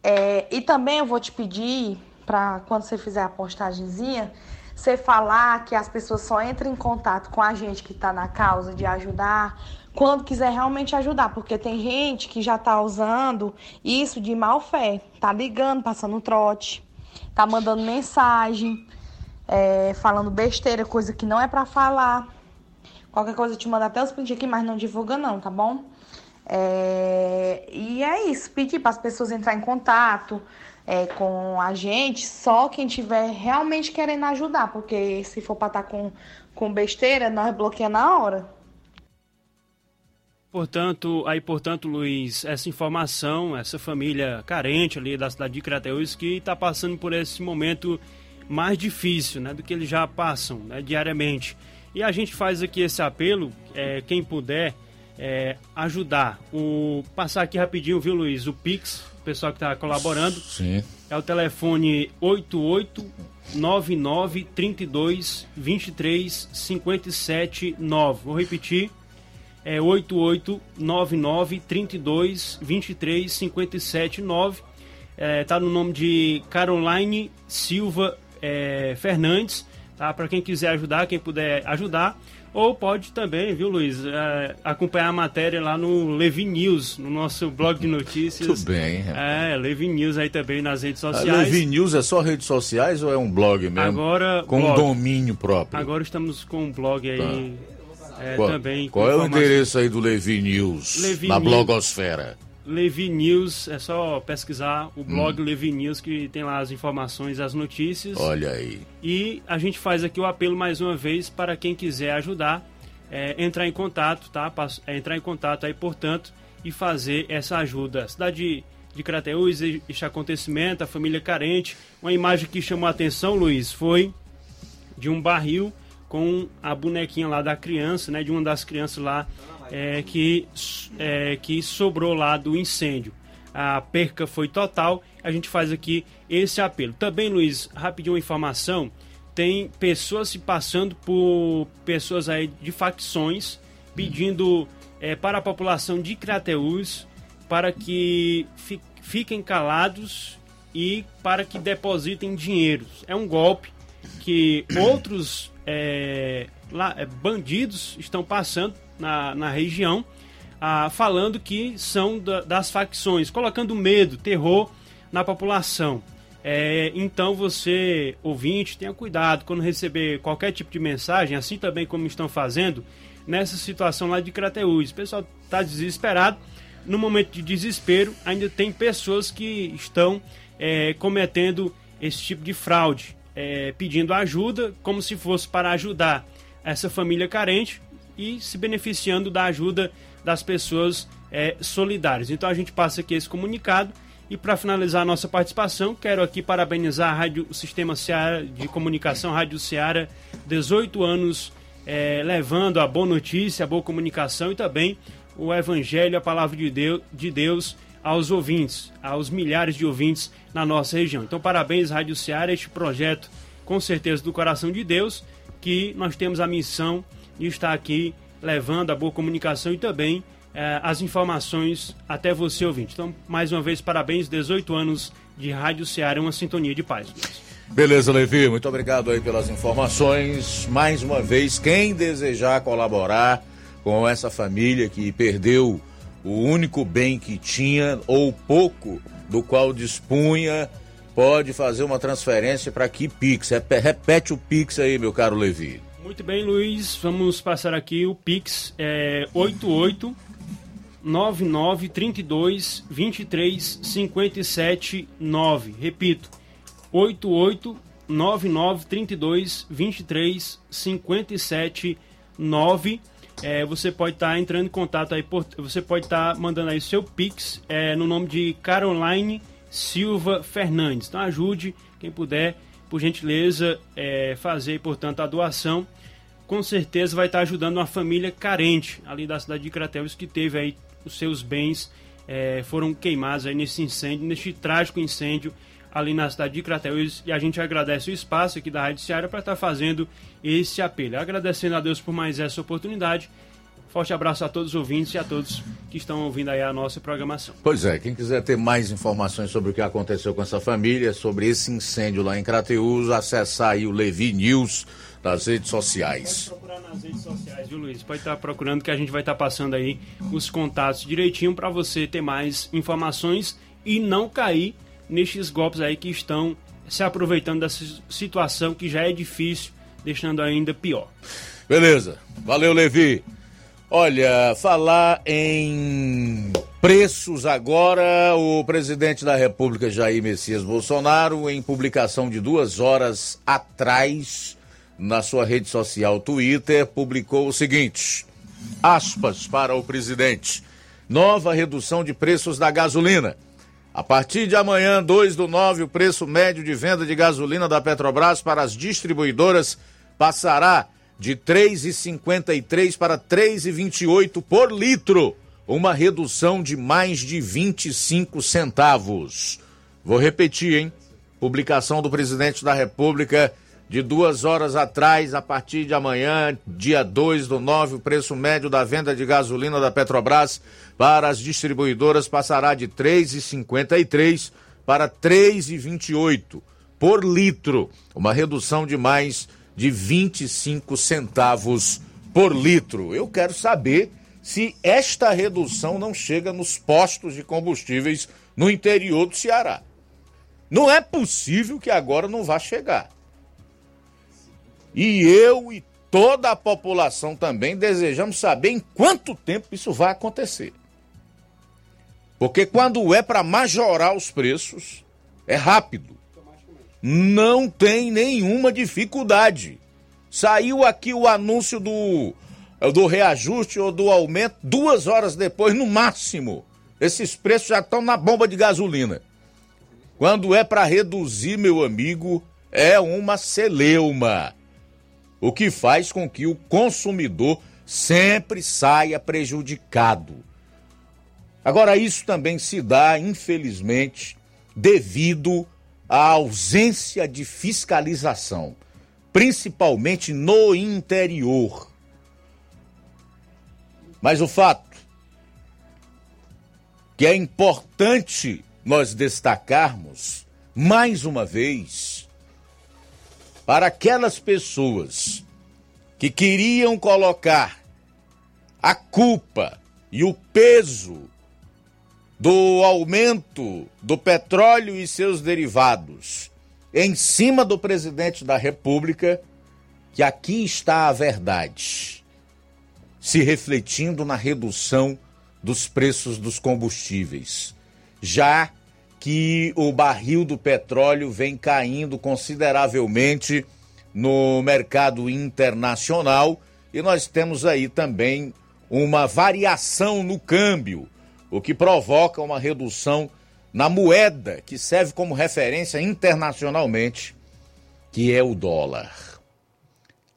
É, e também eu vou te pedir, para quando você fizer a postagemzinha, você falar que as pessoas só entram em contato com a gente que está na causa de ajudar quando quiser realmente ajudar, porque tem gente que já está usando isso de má fé, tá ligando, passando trote, tá mandando mensagem, é, falando besteira, coisa que não é para falar. Qualquer coisa eu te mando até os prints aqui, mas não divulga não, tá bom? É, e é isso, pedir para as pessoas entrar em contato é, com a gente, só quem tiver realmente querendo ajudar, porque se for para estar tá com, com besteira, nós bloqueamos na hora. Portanto, aí, portanto, Luiz, essa informação, essa família carente ali da cidade de Crateús que está passando por esse momento mais difícil, né, do que eles já passam, né, diariamente. E a gente faz aqui esse apelo, é, quem puder é, ajudar. O passar aqui rapidinho, viu, Luiz, o Pix, o pessoal que está colaborando. Sim. É o telefone 88 99 32 23 57 9. Vou repetir é 8899 32 23 57 9. É, tá no nome de Caroline Silva é, Fernandes, tá? Para quem quiser ajudar, quem puder ajudar. Ou pode também, viu, Luiz, é, acompanhar a matéria lá no Levi News, no nosso blog de notícias. Muito bem. É, Levi News aí também nas redes sociais. A Levi News é só redes sociais ou é um blog mesmo? Agora. Com blog. um domínio próprio. Agora estamos com um blog aí. Tá é, qual, também. Qual é o endereço aí do Levi News? Levi na News, blogosfera. Levi News, é só pesquisar o blog hum. Levi News que tem lá as informações, as notícias. Olha aí. E a gente faz aqui o apelo mais uma vez para quem quiser ajudar, é, entrar em contato, tá? É, entrar em contato aí, portanto, e fazer essa ajuda. A cidade de Crateús, este acontecimento, a família carente. Uma imagem que chamou a atenção, Luiz, foi de um barril com a bonequinha lá da criança, né, de uma das crianças lá é, que, é, que sobrou lá do incêndio. A perca foi total. A gente faz aqui esse apelo. Também, Luiz, rapidinho uma informação. Tem pessoas se passando por pessoas aí de facções pedindo é, para a população de Crateús para que fi, fiquem calados e para que depositem dinheiros. É um golpe que outros é, lá, é, bandidos estão passando na, na região, ah, falando que são da, das facções, colocando medo, terror na população. É, então você, ouvinte, tenha cuidado quando receber qualquer tipo de mensagem, assim também como estão fazendo nessa situação lá de Crateús. O pessoal está desesperado. No momento de desespero, ainda tem pessoas que estão é, cometendo esse tipo de fraude é, pedindo ajuda, como se fosse para ajudar essa família carente e se beneficiando da ajuda das pessoas é, solidárias. Então a gente passa aqui esse comunicado e para finalizar a nossa participação, quero aqui parabenizar a Rádio, o Sistema Seara de Comunicação, Rádio Seara, 18 anos é, levando a boa notícia, a boa comunicação e também o Evangelho, a palavra de Deus, de Deus aos ouvintes, aos milhares de ouvintes na nossa região. Então, parabéns, Rádio Ceará, este projeto, com certeza, do coração de Deus, que nós temos a missão de estar aqui levando a boa comunicação e também eh, as informações até você, ouvinte. Então, mais uma vez, parabéns, 18 anos de Rádio Ceará, uma sintonia de paz. Beleza, Levi, muito obrigado aí pelas informações. Mais uma vez, quem desejar colaborar com essa família que perdeu o único bem que tinha ou pouco do qual dispunha, pode fazer uma transferência para que Pix. Repete o Pix aí, meu caro Levi. Muito bem, Luiz. Vamos passar aqui o Pix é 88 9932 23 57 9. Repito, 88 9932 23 57 9. É, você pode estar tá entrando em contato aí, por, você pode estar tá mandando aí seu Pix é, no nome de Caroline Silva Fernandes. Então ajude quem puder, por gentileza, é, fazer, portanto, a doação. Com certeza vai estar ajudando uma família carente ali da cidade de Crateus que teve aí os seus bens é, foram queimados aí nesse incêndio, neste trágico incêndio ali na cidade de Crateus e a gente agradece o espaço aqui da Rádio Ceará para estar fazendo esse apelo. Agradecendo a Deus por mais essa oportunidade. Forte abraço a todos os ouvintes e a todos que estão ouvindo aí a nossa programação. Pois é, quem quiser ter mais informações sobre o que aconteceu com essa família, sobre esse incêndio lá em Crateus, acessar aí o Levi News nas redes sociais. Pode procurar nas redes sociais, viu, Luiz? Pode estar procurando que a gente vai estar passando aí os contatos direitinho para você ter mais informações e não cair nestes golpes aí que estão se aproveitando dessa situação que já é difícil, deixando ainda pior. Beleza. Valeu, Levi. Olha, falar em preços agora, o presidente da República, Jair Messias Bolsonaro, em publicação de duas horas atrás, na sua rede social Twitter, publicou o seguinte: aspas para o presidente. Nova redução de preços da gasolina. A partir de amanhã, 2 do 9, o preço médio de venda de gasolina da Petrobras para as distribuidoras passará de 3,53 para 3,28 por litro, uma redução de mais de 25 centavos. Vou repetir, hein? Publicação do presidente da República de duas horas atrás, a partir de amanhã, dia 2 do 9, o preço médio da venda de gasolina da Petrobras para as distribuidoras passará de R$ 3,53 para R$ 3,28 por litro, uma redução de mais de 25 centavos por litro. Eu quero saber se esta redução não chega nos postos de combustíveis no interior do Ceará. Não é possível que agora não vá chegar. E eu e toda a população também desejamos saber em quanto tempo isso vai acontecer. Porque quando é para majorar os preços, é rápido. Não tem nenhuma dificuldade. Saiu aqui o anúncio do, do reajuste ou do aumento, duas horas depois, no máximo. Esses preços já estão na bomba de gasolina. Quando é para reduzir, meu amigo, é uma celeuma o que faz com que o consumidor sempre saia prejudicado. Agora, isso também se dá, infelizmente, devido à ausência de fiscalização, principalmente no interior. Mas o fato que é importante nós destacarmos, mais uma vez, para aquelas pessoas que queriam colocar a culpa e o peso do aumento do petróleo e seus derivados em cima do presidente da República, que aqui está a verdade, se refletindo na redução dos preços dos combustíveis. Já que o barril do petróleo vem caindo consideravelmente no mercado internacional e nós temos aí também uma variação no câmbio, o que provoca uma redução na moeda que serve como referência internacionalmente, que é o dólar.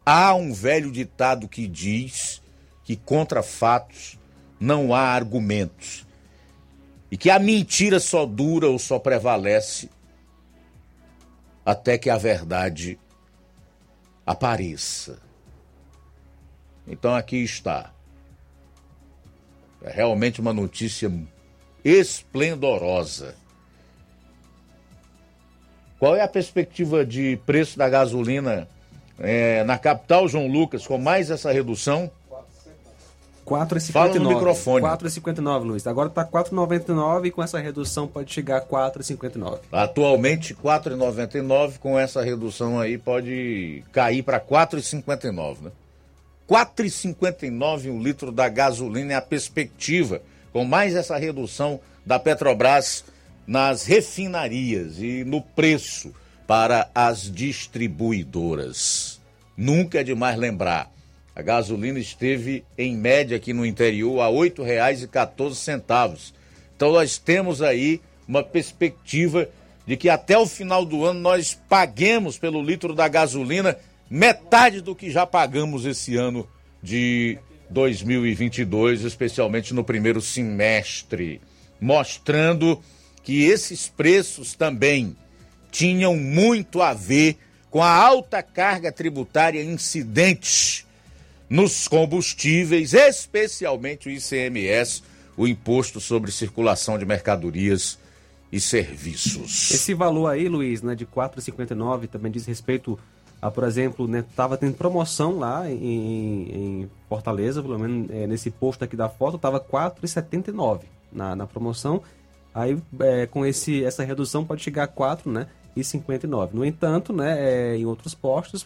Há um velho ditado que diz que contra fatos não há argumentos. E que a mentira só dura ou só prevalece até que a verdade apareça. Então aqui está. É realmente uma notícia esplendorosa. Qual é a perspectiva de preço da gasolina é, na capital, João Lucas, com mais essa redução? 4,59. Fala no microfone. 4,59, Luiz. Agora está 4,99 e com essa redução pode chegar a 4,59. Atualmente 4,99, com essa redução aí pode cair para 4,59, né? 4,59 um litro da gasolina é a perspectiva, com mais essa redução da Petrobras nas refinarias e no preço para as distribuidoras. Nunca é demais lembrar, a gasolina esteve em média aqui no interior a R$ 8,14. Então nós temos aí uma perspectiva de que até o final do ano nós paguemos pelo litro da gasolina metade do que já pagamos esse ano de 2022, especialmente no primeiro semestre, mostrando que esses preços também tinham muito a ver com a alta carga tributária incidente nos combustíveis, especialmente o ICMS, o Imposto sobre Circulação de Mercadorias e Serviços. Esse valor aí, Luiz, né, de 4,59 também diz respeito a, por exemplo, né, tava tendo promoção lá em, em Fortaleza, pelo menos é, nesse posto aqui da foto, tava 4,79 na, na promoção. Aí é, com esse, essa redução pode chegar a 4, né? E 59. No entanto, né, é, em outros postos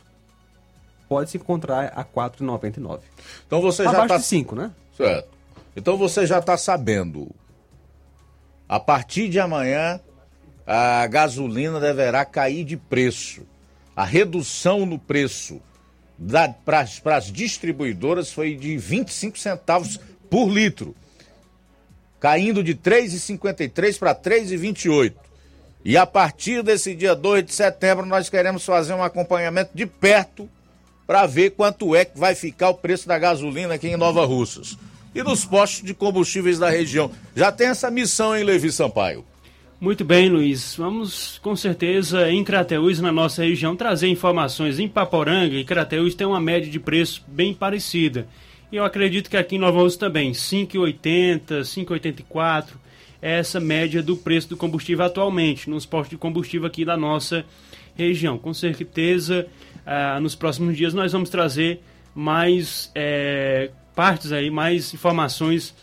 pode se encontrar a 4,99. Então você já Abaixo tá de 5, né? Certo. Então você já está sabendo. A partir de amanhã a gasolina deverá cair de preço. A redução no preço para as distribuidoras foi de 25 centavos por litro, caindo de 3,53 para 3,28. E a partir desse dia 2 de setembro, nós queremos fazer um acompanhamento de perto para ver quanto é que vai ficar o preço da gasolina aqui em Nova Russas. E nos postos de combustíveis da região. Já tem essa missão, hein, Levi Sampaio? Muito bem, Luiz. Vamos com certeza em Crateús, na nossa região, trazer informações. Em Paporanga e Crateús tem uma média de preço bem parecida. E eu acredito que aqui em Nova Rússia também, 5,80, 5,84 é essa média do preço do combustível atualmente, nos postos de combustível aqui da nossa região. Com certeza, ah, nos próximos dias nós vamos trazer mais é, partes aí, mais informações,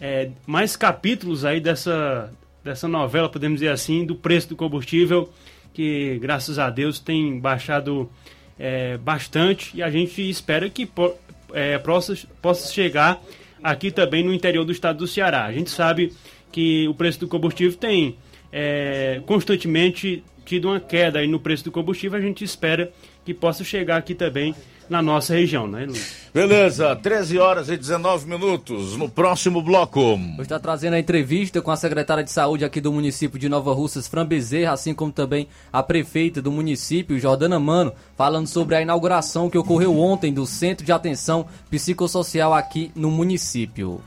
é, mais capítulos aí dessa, dessa novela, podemos dizer assim, do preço do combustível, que graças a Deus tem baixado é, bastante e a gente espera que po, é, possa, possa chegar aqui também no interior do estado do Ceará. A gente sabe que o preço do combustível tem é, constantemente tido uma queda aí no preço do combustível, a gente espera que possa chegar aqui também na nossa região, né, Luiz? Beleza, 13 horas e 19 minutos no próximo bloco. Hoje está trazendo a entrevista com a secretária de saúde aqui do município de Nova Russas, Fran Bezerra, assim como também a prefeita do município, Jordana Mano, falando sobre a inauguração que ocorreu ontem do Centro de Atenção Psicossocial aqui no município.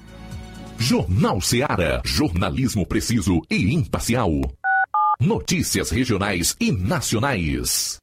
Jornal Seara. Jornalismo preciso e imparcial. Notícias regionais e nacionais.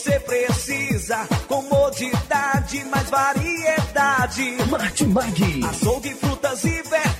Você precisa. Comodidade, mais variedade. Martimag. Açougue, frutas e verduras.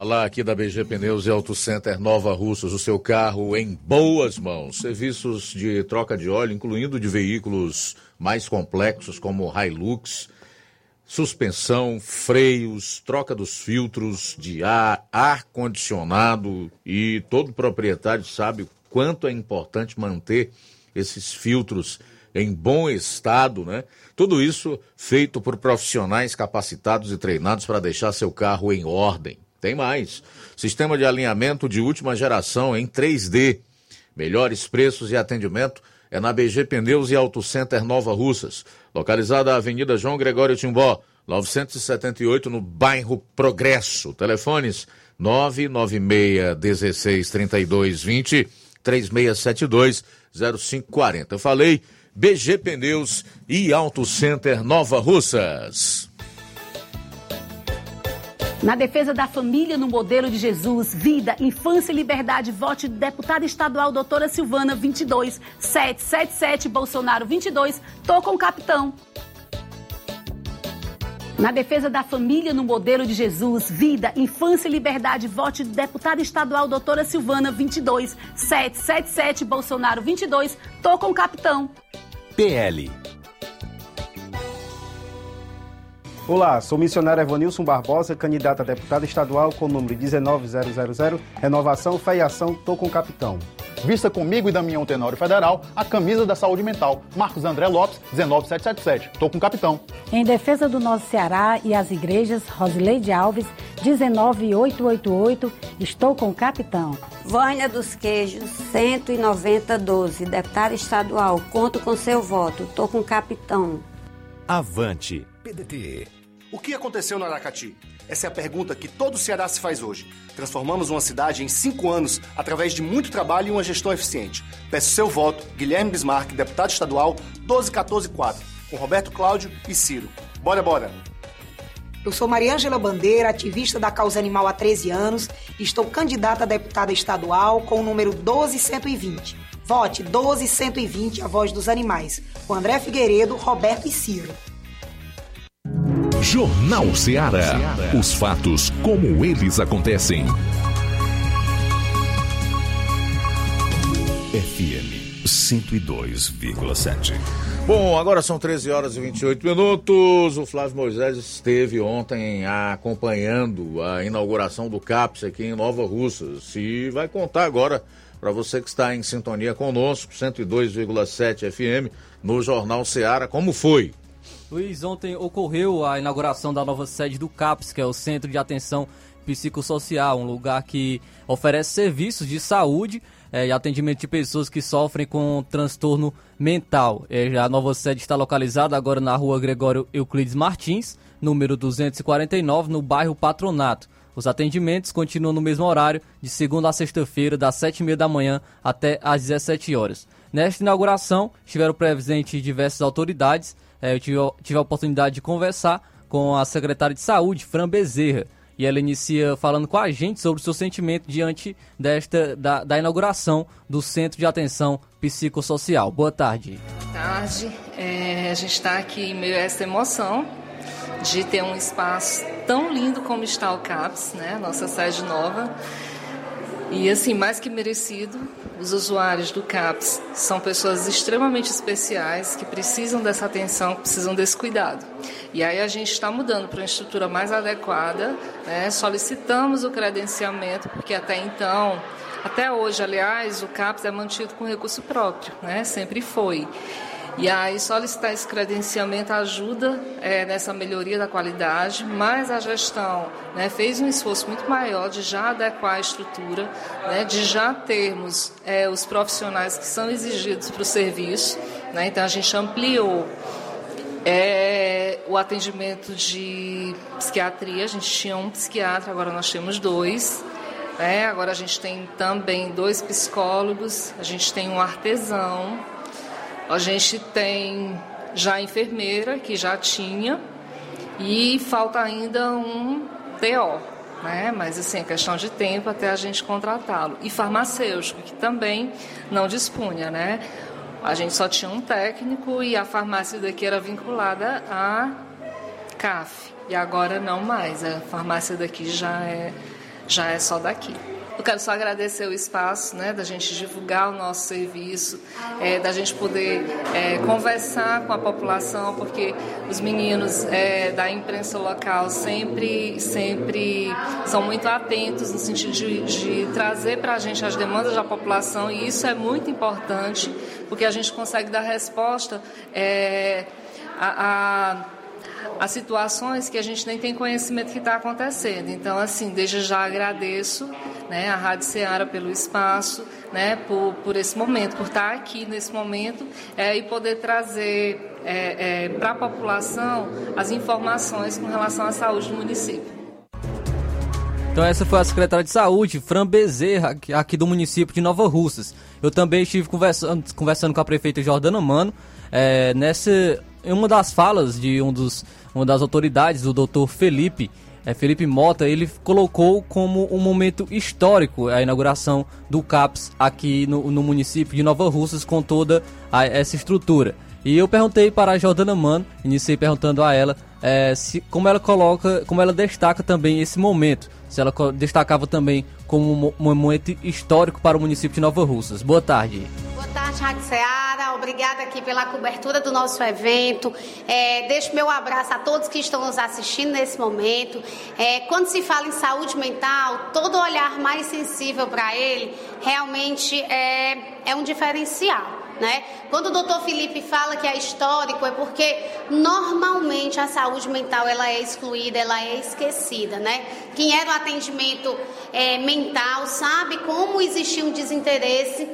Falar aqui da BG Pneus e Auto Center Nova Russas, o seu carro em boas mãos. Serviços de troca de óleo, incluindo de veículos mais complexos como Hilux, suspensão, freios, troca dos filtros de ar, ar-condicionado e todo proprietário sabe quanto é importante manter esses filtros em bom estado, né? Tudo isso feito por profissionais capacitados e treinados para deixar seu carro em ordem. Tem mais. Sistema de alinhamento de última geração em 3D. Melhores preços e atendimento é na BG Pneus e Auto Center Nova Russas, localizada na Avenida João Gregório Timbó, 978, no bairro Progresso. Telefones 996 16 32 20 3672-0540. Eu falei BG Pneus e Auto Center Nova Russas. Na defesa da família no modelo de Jesus, vida, infância e liberdade, vote deputada estadual doutora Silvana 22, 777 Bolsonaro 22, tô com o capitão. Na defesa da família no modelo de Jesus, vida, infância e liberdade, vote deputada estadual doutora Silvana 22, 777 Bolsonaro 22, tô com o capitão. PL. Olá, sou o missionário Evanilson Barbosa, candidato a deputado estadual com o número 19000, renovação, fé e ação, tô com o capitão. Vista comigo e Damião Tenório Federal a camisa da saúde mental. Marcos André Lopes, 19777. Tô com o capitão. Em defesa do nosso Ceará e as igrejas, Rosileide Alves, 19888. Estou com o capitão. Vânia dos Queijos, 19012. Deputada estadual, conto com seu voto. Tô com o capitão. Avante. PDT. O que aconteceu no Aracati? Essa é a pergunta que todo o Ceará se faz hoje. Transformamos uma cidade em cinco anos através de muito trabalho e uma gestão eficiente. Peço seu voto, Guilherme Bismarck, deputado estadual, 12144, com Roberto Cláudio e Ciro. Bora, bora! Eu sou Mariângela Bandeira, ativista da causa animal há 13 anos e estou candidata a deputada estadual com o número 12120. Vote 12120, a voz dos animais, com André Figueiredo, Roberto e Ciro. Jornal Ceará. Os fatos como eles acontecem. FM 102,7. Bom, agora são 13 horas e 28 minutos. O Flávio Moisés esteve ontem acompanhando a inauguração do CAPS aqui em Nova Russas e vai contar agora para você que está em sintonia conosco, 102,7 FM, no Jornal Ceará, como foi Luiz, ontem ocorreu a inauguração da nova sede do CAPS, que é o Centro de Atenção Psicossocial, um lugar que oferece serviços de saúde é, e atendimento de pessoas que sofrem com transtorno mental. É, a nova sede está localizada agora na rua Gregório Euclides Martins, número 249, no bairro Patronato. Os atendimentos continuam no mesmo horário, de segunda a sexta-feira, das 7h30 da manhã até às 17 horas. Nesta inauguração, estiveram presentes diversas autoridades, é, eu tive, tive a oportunidade de conversar com a secretária de Saúde, Fran Bezerra, e ela inicia falando com a gente sobre o seu sentimento diante desta da, da inauguração do Centro de Atenção Psicossocial. Boa tarde. Boa tarde. É, a gente está aqui em meio a essa emoção de ter um espaço tão lindo como está o CAPS, né? Nossa sede nova. E assim, mais que merecido, os usuários do CAPS são pessoas extremamente especiais que precisam dessa atenção, precisam desse cuidado. E aí a gente está mudando para uma estrutura mais adequada, né? solicitamos o credenciamento, porque até então, até hoje, aliás, o CAPS é mantido com recurso próprio, né? sempre foi. E aí solicitar esse credenciamento ajuda é, nessa melhoria da qualidade, mas a gestão né, fez um esforço muito maior de já adequar a estrutura, né, de já termos é, os profissionais que são exigidos para o serviço. Né, então a gente ampliou é, o atendimento de psiquiatria, a gente tinha um psiquiatra, agora nós temos dois. É, agora a gente tem também dois psicólogos, a gente tem um artesão, a gente tem já a enfermeira, que já tinha, e falta ainda um TO, né? mas assim, é questão de tempo até a gente contratá-lo. E farmacêutico, que também não dispunha, né? A gente só tinha um técnico e a farmácia daqui era vinculada à CAF. E agora não mais, a farmácia daqui já é, já é só daqui. Eu quero só agradecer o espaço, né, da gente divulgar o nosso serviço, é, da gente poder é, conversar com a população, porque os meninos é, da imprensa local sempre, sempre são muito atentos no sentido de, de trazer para a gente as demandas da população e isso é muito importante, porque a gente consegue dar resposta é, a, a as situações que a gente nem tem conhecimento que está acontecendo. Então, assim, desde já agradeço né, a Rádio Ceará pelo espaço, né, por, por esse momento, por estar aqui nesse momento é, e poder trazer é, é, para a população as informações com relação à saúde do município. Então essa foi a secretária de saúde, Fran Bezerra, aqui do município de Nova Russas. Eu também estive conversando, conversando com a prefeita Jordana Mano, é, nessa, uma das falas de um dos, uma das autoridades, o doutor Felipe, é, Felipe Mota, ele colocou como um momento histórico a inauguração do CAPS aqui no, no município de Nova Russas com toda a, essa estrutura. E eu perguntei para a Jordana Mano, iniciei perguntando a ela é, se, como ela coloca, como ela destaca também esse momento se ela destacava também como um momento histórico para o município de Nova Russas. Boa tarde. Tarde, Rádio Ceará. Obrigada aqui pela cobertura do nosso evento. É, deixo meu abraço a todos que estão nos assistindo nesse momento. É, quando se fala em saúde mental, todo olhar mais sensível para ele realmente é, é um diferencial. Né? Quando o doutor Felipe fala que é histórico, é porque normalmente a saúde mental ela é excluída, ela é esquecida. Né? Quem é do atendimento é, mental sabe como existia um desinteresse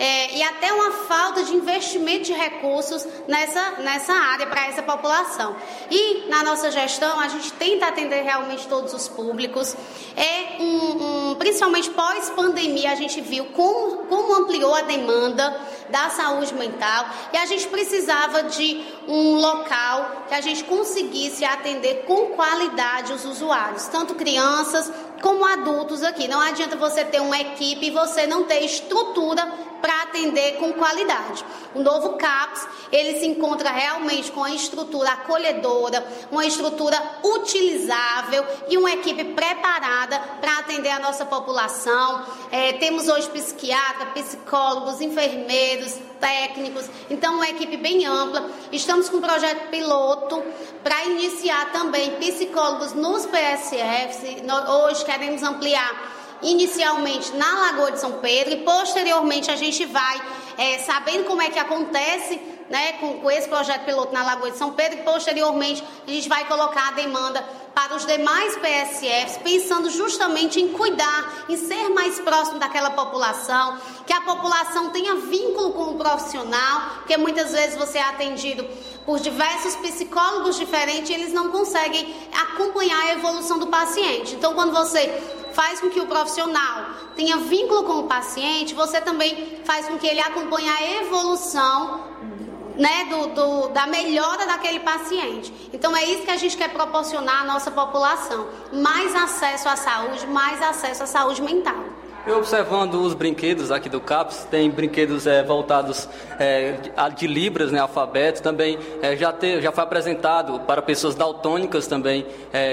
é, e até uma falta de investimento de recursos nessa, nessa área para essa população. E na nossa gestão a gente tenta atender realmente todos os públicos. É um, um principalmente pós-pandemia a gente viu como, como ampliou a demanda da saúde mental e a gente precisava de um local que a gente conseguisse atender com qualidade os usuários, tanto crianças como adultos aqui. Não adianta você ter uma equipe e você não ter estrutura para atender com qualidade. O novo CAPS, ele se encontra realmente com a estrutura acolhedora, uma estrutura utilizável e uma equipe preparada para atender a nossa população. É, temos hoje psiquiatra, psicólogos, enfermeiros, técnicos, então uma equipe bem ampla. Estamos com um projeto piloto para iniciar também psicólogos nos PSFs. Hoje queremos ampliar inicialmente na Lagoa de São Pedro e posteriormente a gente vai, é, sabendo como é que acontece né, com, com esse projeto piloto na Lagoa de São Pedro e posteriormente a gente vai colocar a demanda para os demais PSFs, pensando justamente em cuidar, em ser mais próximo daquela população, que a população tenha vínculo com o profissional, porque muitas vezes você é atendido por diversos psicólogos diferentes eles não conseguem acompanhar a evolução do paciente. Então, quando você faz com que o profissional tenha vínculo com o paciente, você também faz com que ele acompanhe a evolução né, do, do, da melhora daquele paciente. Então é isso que a gente quer proporcionar à nossa população: mais acesso à saúde, mais acesso à saúde mental. Eu observando os brinquedos aqui do CAPS, tem brinquedos é, voltados é, de Libras, né, alfabeto, também é, já, já foi apresentado para pessoas daltônicas também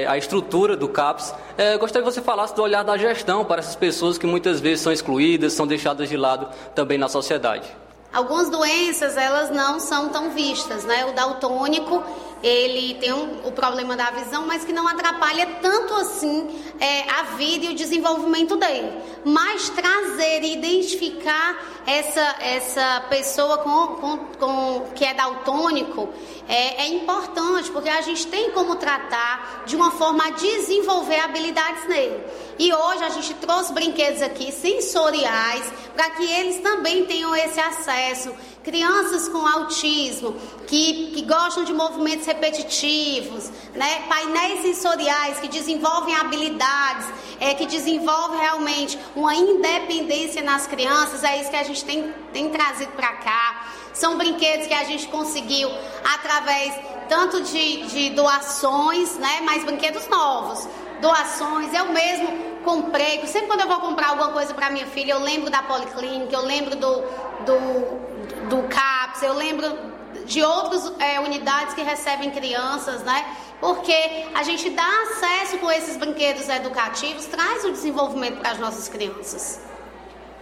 a estrutura do CAPS. gostaria que você falasse do olhar da gestão para essas pessoas que muitas vezes são excluídas, são deixadas de lado também na sociedade. Algumas doenças, elas não são tão vistas, né? O daltônico, ele tem um, o problema da visão, mas que não atrapalha tanto assim é, a vida e o desenvolvimento dele. Mas trazer e identificar essa, essa pessoa com, com, com que é daltônico é, é, importante, porque a gente tem como tratar de uma forma a desenvolver habilidades nele. E hoje a gente trouxe brinquedos aqui sensoriais para que eles também tenham esse acesso crianças com autismo, que, que gostam de movimentos repetitivos, né? painéis sensoriais que desenvolvem habilidades, é, que desenvolvem realmente uma independência nas crianças, é isso que a gente tem, tem trazido para cá. São brinquedos que a gente conseguiu através tanto de, de doações, né? mas brinquedos novos. Doações, eu mesmo comprei, sempre quando eu vou comprar alguma coisa para minha filha, eu lembro da Policlínica, eu lembro do, do do CAPS, eu lembro de outras é, unidades que recebem crianças, né? Porque a gente dá acesso com esses brinquedos educativos, traz o desenvolvimento para as nossas crianças.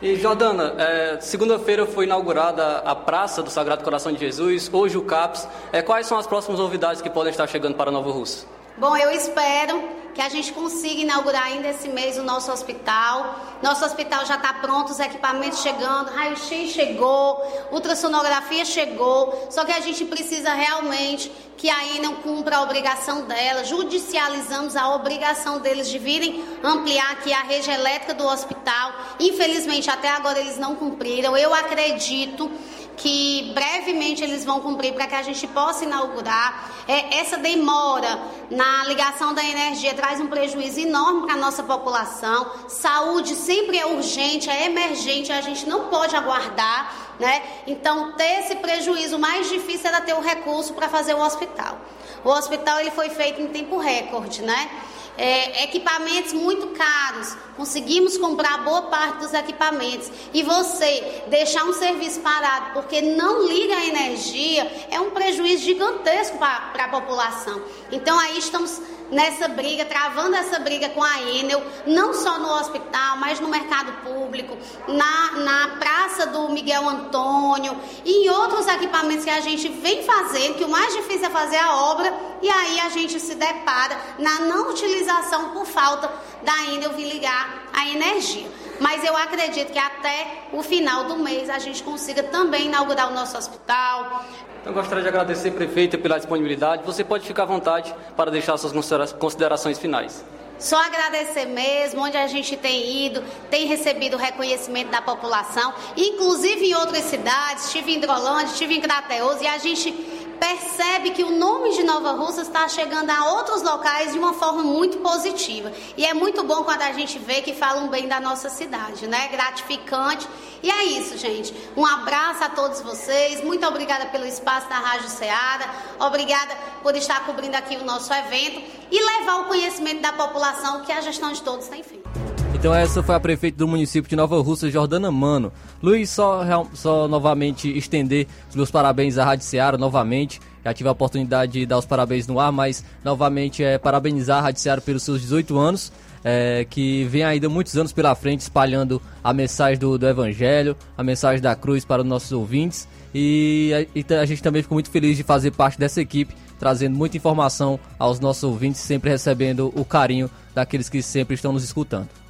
E Jordana, é, segunda-feira foi inaugurada a Praça do Sagrado Coração de Jesus, hoje o CAPS. É, quais são as próximas novidades que podem estar chegando para Nova Russa? Bom, eu espero que a gente consiga inaugurar ainda esse mês o nosso hospital. Nosso hospital já está pronto, os equipamentos chegando, raio-x chegou, ultrassonografia chegou, só que a gente precisa realmente que aí não cumpra a obrigação dela. Judicializamos a obrigação deles de virem ampliar aqui a rede elétrica do hospital. Infelizmente, até agora eles não cumpriram. Eu acredito que brevemente eles vão cumprir para que a gente possa inaugurar. É, essa demora na ligação da energia traz um prejuízo enorme para a nossa população. Saúde sempre é urgente, é emergente, a gente não pode aguardar. Né? Então, ter esse prejuízo, mais difícil era ter o recurso para fazer o hospital. O hospital ele foi feito em tempo recorde, né? É, equipamentos muito caros. Conseguimos comprar boa parte dos equipamentos. E você deixar um serviço parado porque não liga a energia é um prejuízo gigantesco para a população. Então aí estamos nessa briga, travando essa briga com a Enel, não só no hospital, mas no mercado público, na, na Praça do Miguel Antônio e em outros equipamentos que a gente vem fazendo, que o mais difícil é fazer a obra, e aí a gente se depara na não utilização por falta da Enel vir ligar a energia. Mas eu acredito que até o final do mês a gente consiga também inaugurar o nosso hospital, então, gostaria de agradecer, prefeita, pela disponibilidade. Você pode ficar à vontade para deixar suas considerações finais. Só agradecer mesmo, onde a gente tem ido, tem recebido reconhecimento da população, inclusive em outras cidades, estive em Hidrolândia, estive em Crateus, e a gente percebe que o nome de Nova Russa está chegando a outros locais de uma forma muito positiva. E é muito bom quando a gente vê que falam bem da nossa cidade, né? Gratificante. E é isso, gente. Um abraço a todos vocês. Muito obrigada pelo espaço da Rádio Ceará. Obrigada por estar cobrindo aqui o nosso evento e levar o conhecimento da população que a gestão de todos tem feito. Então essa foi a prefeita do município de Nova Russa, Jordana Mano. Luiz, só, só novamente estender os meus parabéns à Rádio Seara novamente. Já tive a oportunidade de dar os parabéns no ar, mas novamente é parabenizar a Rádio Seara pelos seus 18 anos. É, que vem ainda muitos anos pela frente espalhando a mensagem do, do Evangelho, a mensagem da cruz para os nossos ouvintes. E e a gente também ficou muito feliz de fazer parte dessa equipe, trazendo muita informação aos nossos ouvintes, sempre recebendo o carinho daqueles que sempre estão nos escutando.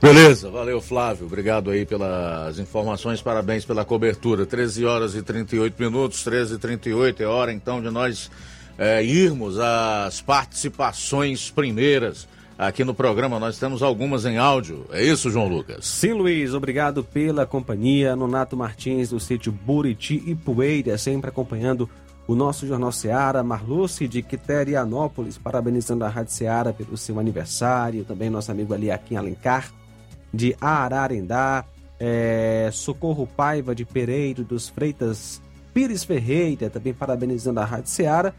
Beleza, valeu Flávio, obrigado aí pelas informações, parabéns pela cobertura. 13 horas e 38 minutos, 13 e 38 é hora então de nós é, irmos às participações primeiras aqui no programa. Nós temos algumas em áudio, é isso, João Lucas? Sim, Luiz, obrigado pela companhia. Nonato Martins, do sítio Buriti e Poeira, sempre acompanhando o nosso Jornal Seara, Marluce de Quiterianópolis, parabenizando a Rádio Seara pelo seu aniversário, também nosso amigo ali em Alencar, de Ararendá, é, Socorro Paiva de Pereiro dos Freitas Pires Ferreira, também parabenizando a Rádio Seara.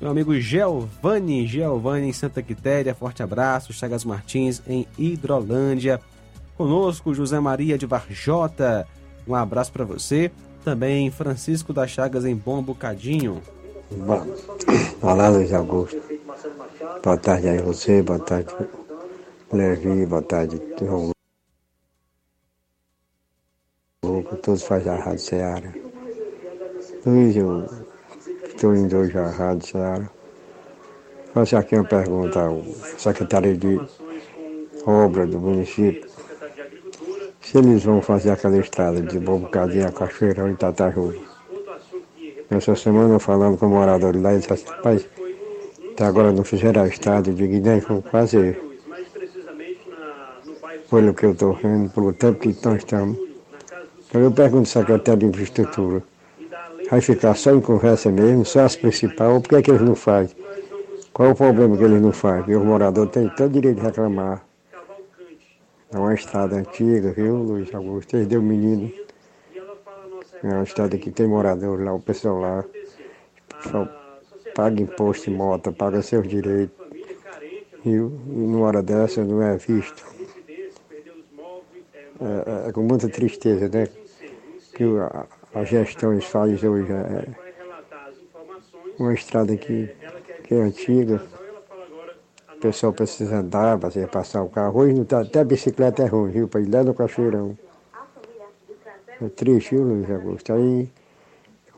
Meu amigo Giovanni, Giovanni em Santa Quitéria, forte abraço. Chagas Martins em Hidrolândia. Conosco, José Maria de Varjota, um abraço para você. Também Francisco das Chagas em Bom Bocadinho. Olá, Luiz Augusto. Boa tarde aí você, boa tarde, Levi, boa tarde, João todos fazem a Rádio Seara. Luiz, eu estou indo hoje à Rádio Seara. Faço aqui uma pergunta ao secretário de obra do município. Se eles vão fazer aquela estrada de Bocadinho a Cachoeirão e Tatajuba. Essa semana falando com o morador lá, ele disse assim, rapaz, até agora não fizeram a estrada, eu digo, nem vão fazer. Pelo que eu estou vendo, pelo tempo que nós estamos. Então eu pergunto ao secretário de infraestrutura, vai ficar só em conversa mesmo, só as principais, por que, é que eles não fazem? Qual é o problema que eles não fazem? Os moradores têm todo o direito de reclamar. É uma estrada antiga, viu, Luiz Augusto? Eles deu menino. É uma estrada que tem moradores lá, o pessoal lá. O pessoal paga imposto de moto, paga seus direitos. Viu? E numa hora dessa não é visto. É, é, é com muita tristeza, né? Que a, a gestão faz hoje é uma estrada que, que é antiga. O pessoal precisa andar, fazer passar o carro. Hoje não tá, até a bicicleta é ruim, viu? Para ir lá no cachoeirão. É triste, viu, Luiz Augusto? Aí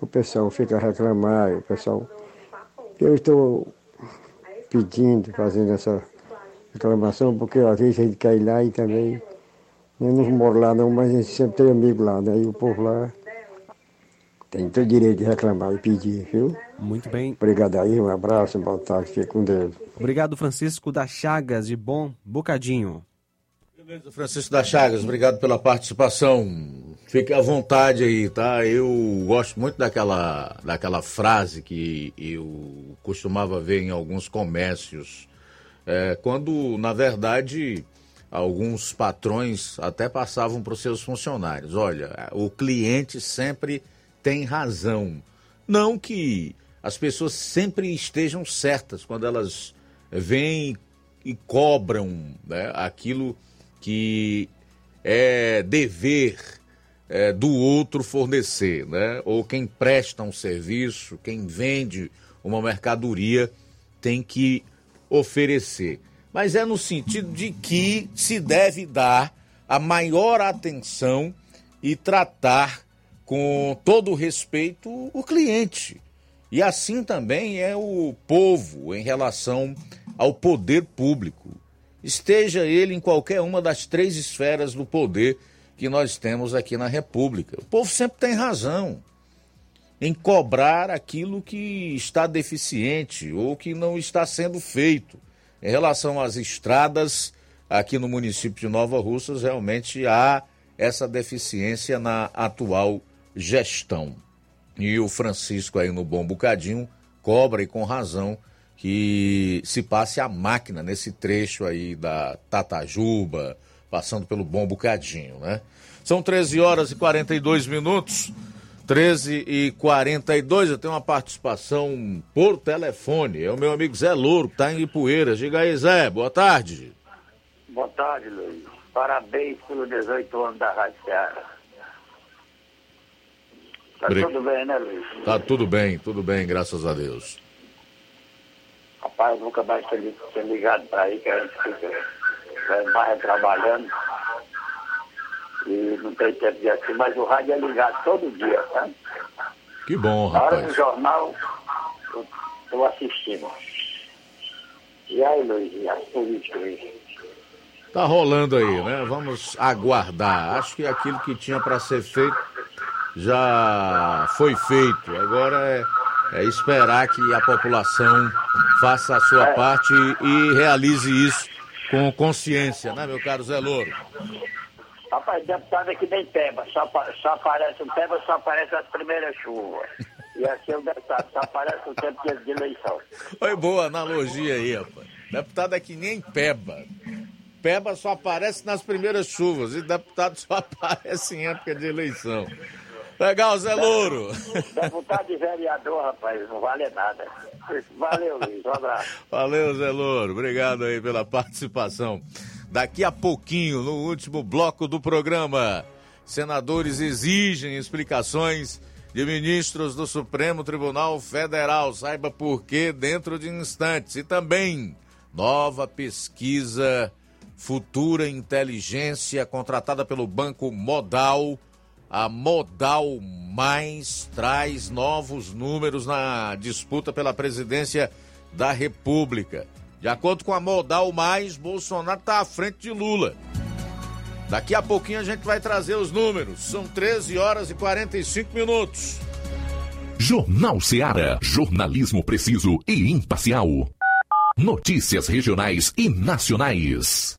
o pessoal fica a reclamar, o pessoal. Eu estou pedindo, fazendo essa reclamação, porque às vezes a gente quer ir lá e também eu não moro lá não, mas a gente sempre tem amigo lá, né? E o povo lá tem todo direito de reclamar e pedir, viu? Muito bem. Obrigado aí, um abraço, boa tarde, fique com Deus. Obrigado, Francisco da Chagas, de Bom Bocadinho. Beleza, Francisco da Chagas, obrigado pela participação. Fique à vontade aí, tá? Eu gosto muito daquela, daquela frase que eu costumava ver em alguns comércios, é, quando, na verdade, alguns patrões até passavam para os seus funcionários: olha, o cliente sempre tem razão. Não que as pessoas sempre estejam certas quando elas vêm e cobram né, aquilo que é dever é, do outro fornecer, né? Ou quem presta um serviço, quem vende uma mercadoria tem que oferecer. Mas é no sentido de que se deve dar a maior atenção e tratar com todo o respeito o cliente. E assim também é o povo em relação ao poder público. Esteja ele em qualquer uma das três esferas do poder que nós temos aqui na República. O povo sempre tem razão em cobrar aquilo que está deficiente ou que não está sendo feito. Em relação às estradas, aqui no município de Nova Russas, realmente há essa deficiência na atual gestão. E o Francisco aí no bom bocadinho cobra e com razão que se passe a máquina nesse trecho aí da Tatajuba, passando pelo bom bocadinho, né? São 13 horas e 42 minutos. 13 e 42 eu tenho uma participação por telefone. É o meu amigo Zé Louro, que está em Ipueiras. Diga aí, Zé, boa tarde. Boa tarde, Luiz. Parabéns pelos 18 anos da Rádio Ceará. Tá Obrig- tudo bem, né, Luiz? Tá tudo bem, tudo bem, graças a Deus. Rapaz, nunca mais li- ter ligado para aí, que a gente fica vai mais trabalhando e não tem tempo de assim, mas o rádio é ligado todo dia, tá? Que bom, Na hora do rapaz. jornal, eu estou assistindo. E aí, Luiz, as políticas? Tá rolando aí, né? Vamos aguardar. Acho que aquilo que tinha para ser feito já foi feito. Agora é, é esperar que a população faça a sua parte e realize isso com consciência, né, meu caro Zé Louro? Rapaz, deputado aqui nem peba, só, só aparece um peba, só aparece as primeiras chuvas. E assim é o deputado, só aparece o tempo de de eleição. Foi boa analogia aí, rapaz. Deputado é que nem Peba. Peba só aparece nas primeiras chuvas e deputado só aparece em época de eleição. Legal, Zé Louro. Deputado e vereador, rapaz, não vale nada. Valeu, Luiz, um abraço. Valeu, Zé Louro. Obrigado aí pela participação. Daqui a pouquinho, no último bloco do programa, senadores exigem explicações de ministros do Supremo Tribunal Federal. Saiba por quê dentro de instantes. E também, nova pesquisa Futura Inteligência, contratada pelo Banco Modal. A Modal Mais traz novos números na disputa pela presidência da República. De acordo com a Modal Mais, Bolsonaro está à frente de Lula. Daqui a pouquinho a gente vai trazer os números. São 13 horas e 45 minutos. Jornal Seara. Jornalismo preciso e imparcial. Notícias regionais e nacionais.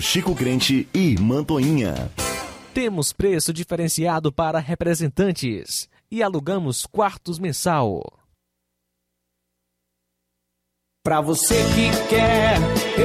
Chico Crente e Mantoinha. Temos preço diferenciado para representantes e alugamos quartos mensal. Pra você que quer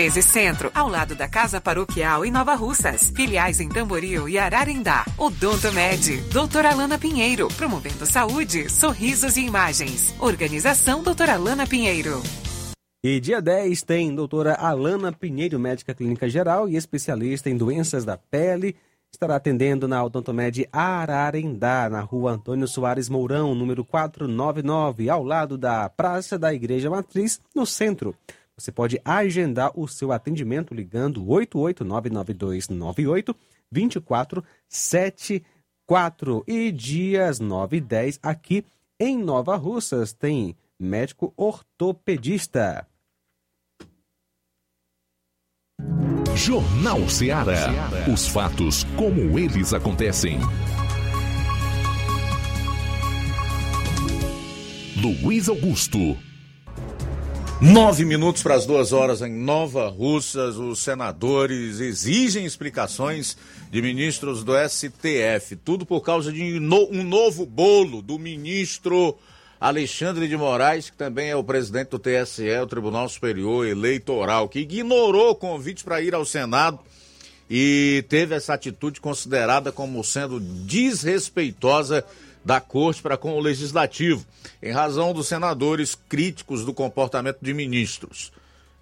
1213 Centro, ao lado da Casa Paroquial em Nova Russas. Filiais em Tamboril e Ararindá. Odonto Med, doutora Alana Pinheiro, promovendo saúde, sorrisos e imagens. Organização doutora Alana Pinheiro. E dia 10 tem doutora Alana Pinheiro, médica clínica geral e especialista em doenças da pele. Estará atendendo na Odontomed Ararendá, na rua Antônio Soares Mourão, número 499, ao lado da Praça da Igreja Matriz, no centro. Você pode agendar o seu atendimento ligando 8899298 2474 e dias 9 e 10 aqui em Nova Russas tem médico ortopedista. Jornal Ceará. Os fatos como eles acontecem. Luiz Augusto. Nove minutos para as duas horas em Nova Russas, os senadores exigem explicações de ministros do STF. Tudo por causa de um novo bolo do ministro Alexandre de Moraes, que também é o presidente do TSE, o Tribunal Superior Eleitoral, que ignorou o convite para ir ao Senado e teve essa atitude considerada como sendo desrespeitosa da Corte para com o Legislativo, em razão dos senadores críticos do comportamento de ministros.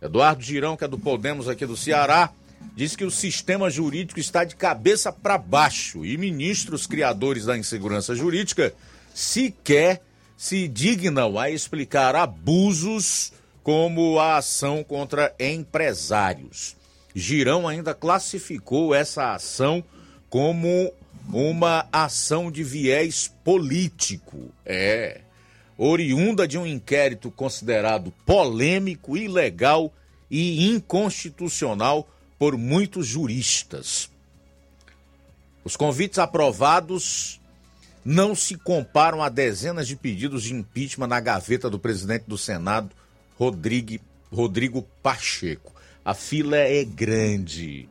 Eduardo Girão, que é do Podemos aqui do Ceará, diz que o sistema jurídico está de cabeça para baixo e ministros criadores da insegurança jurídica sequer se dignam a explicar abusos como a ação contra empresários. Girão ainda classificou essa ação como uma ação de viés político. É. Oriunda de um inquérito considerado polêmico, ilegal e inconstitucional por muitos juristas. Os convites aprovados não se comparam a dezenas de pedidos de impeachment na gaveta do presidente do Senado, Rodrigo, Pacheco. A fila é grande,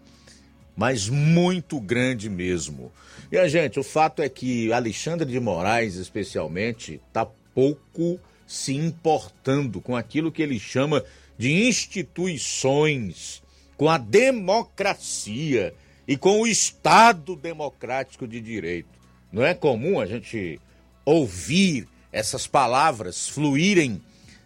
mas muito grande mesmo. E a gente, o fato é que Alexandre de Moraes, especialmente, está pouco se importando com aquilo que ele chama de instituições, com a democracia e com o Estado democrático de direito. Não é comum a gente ouvir essas palavras fluírem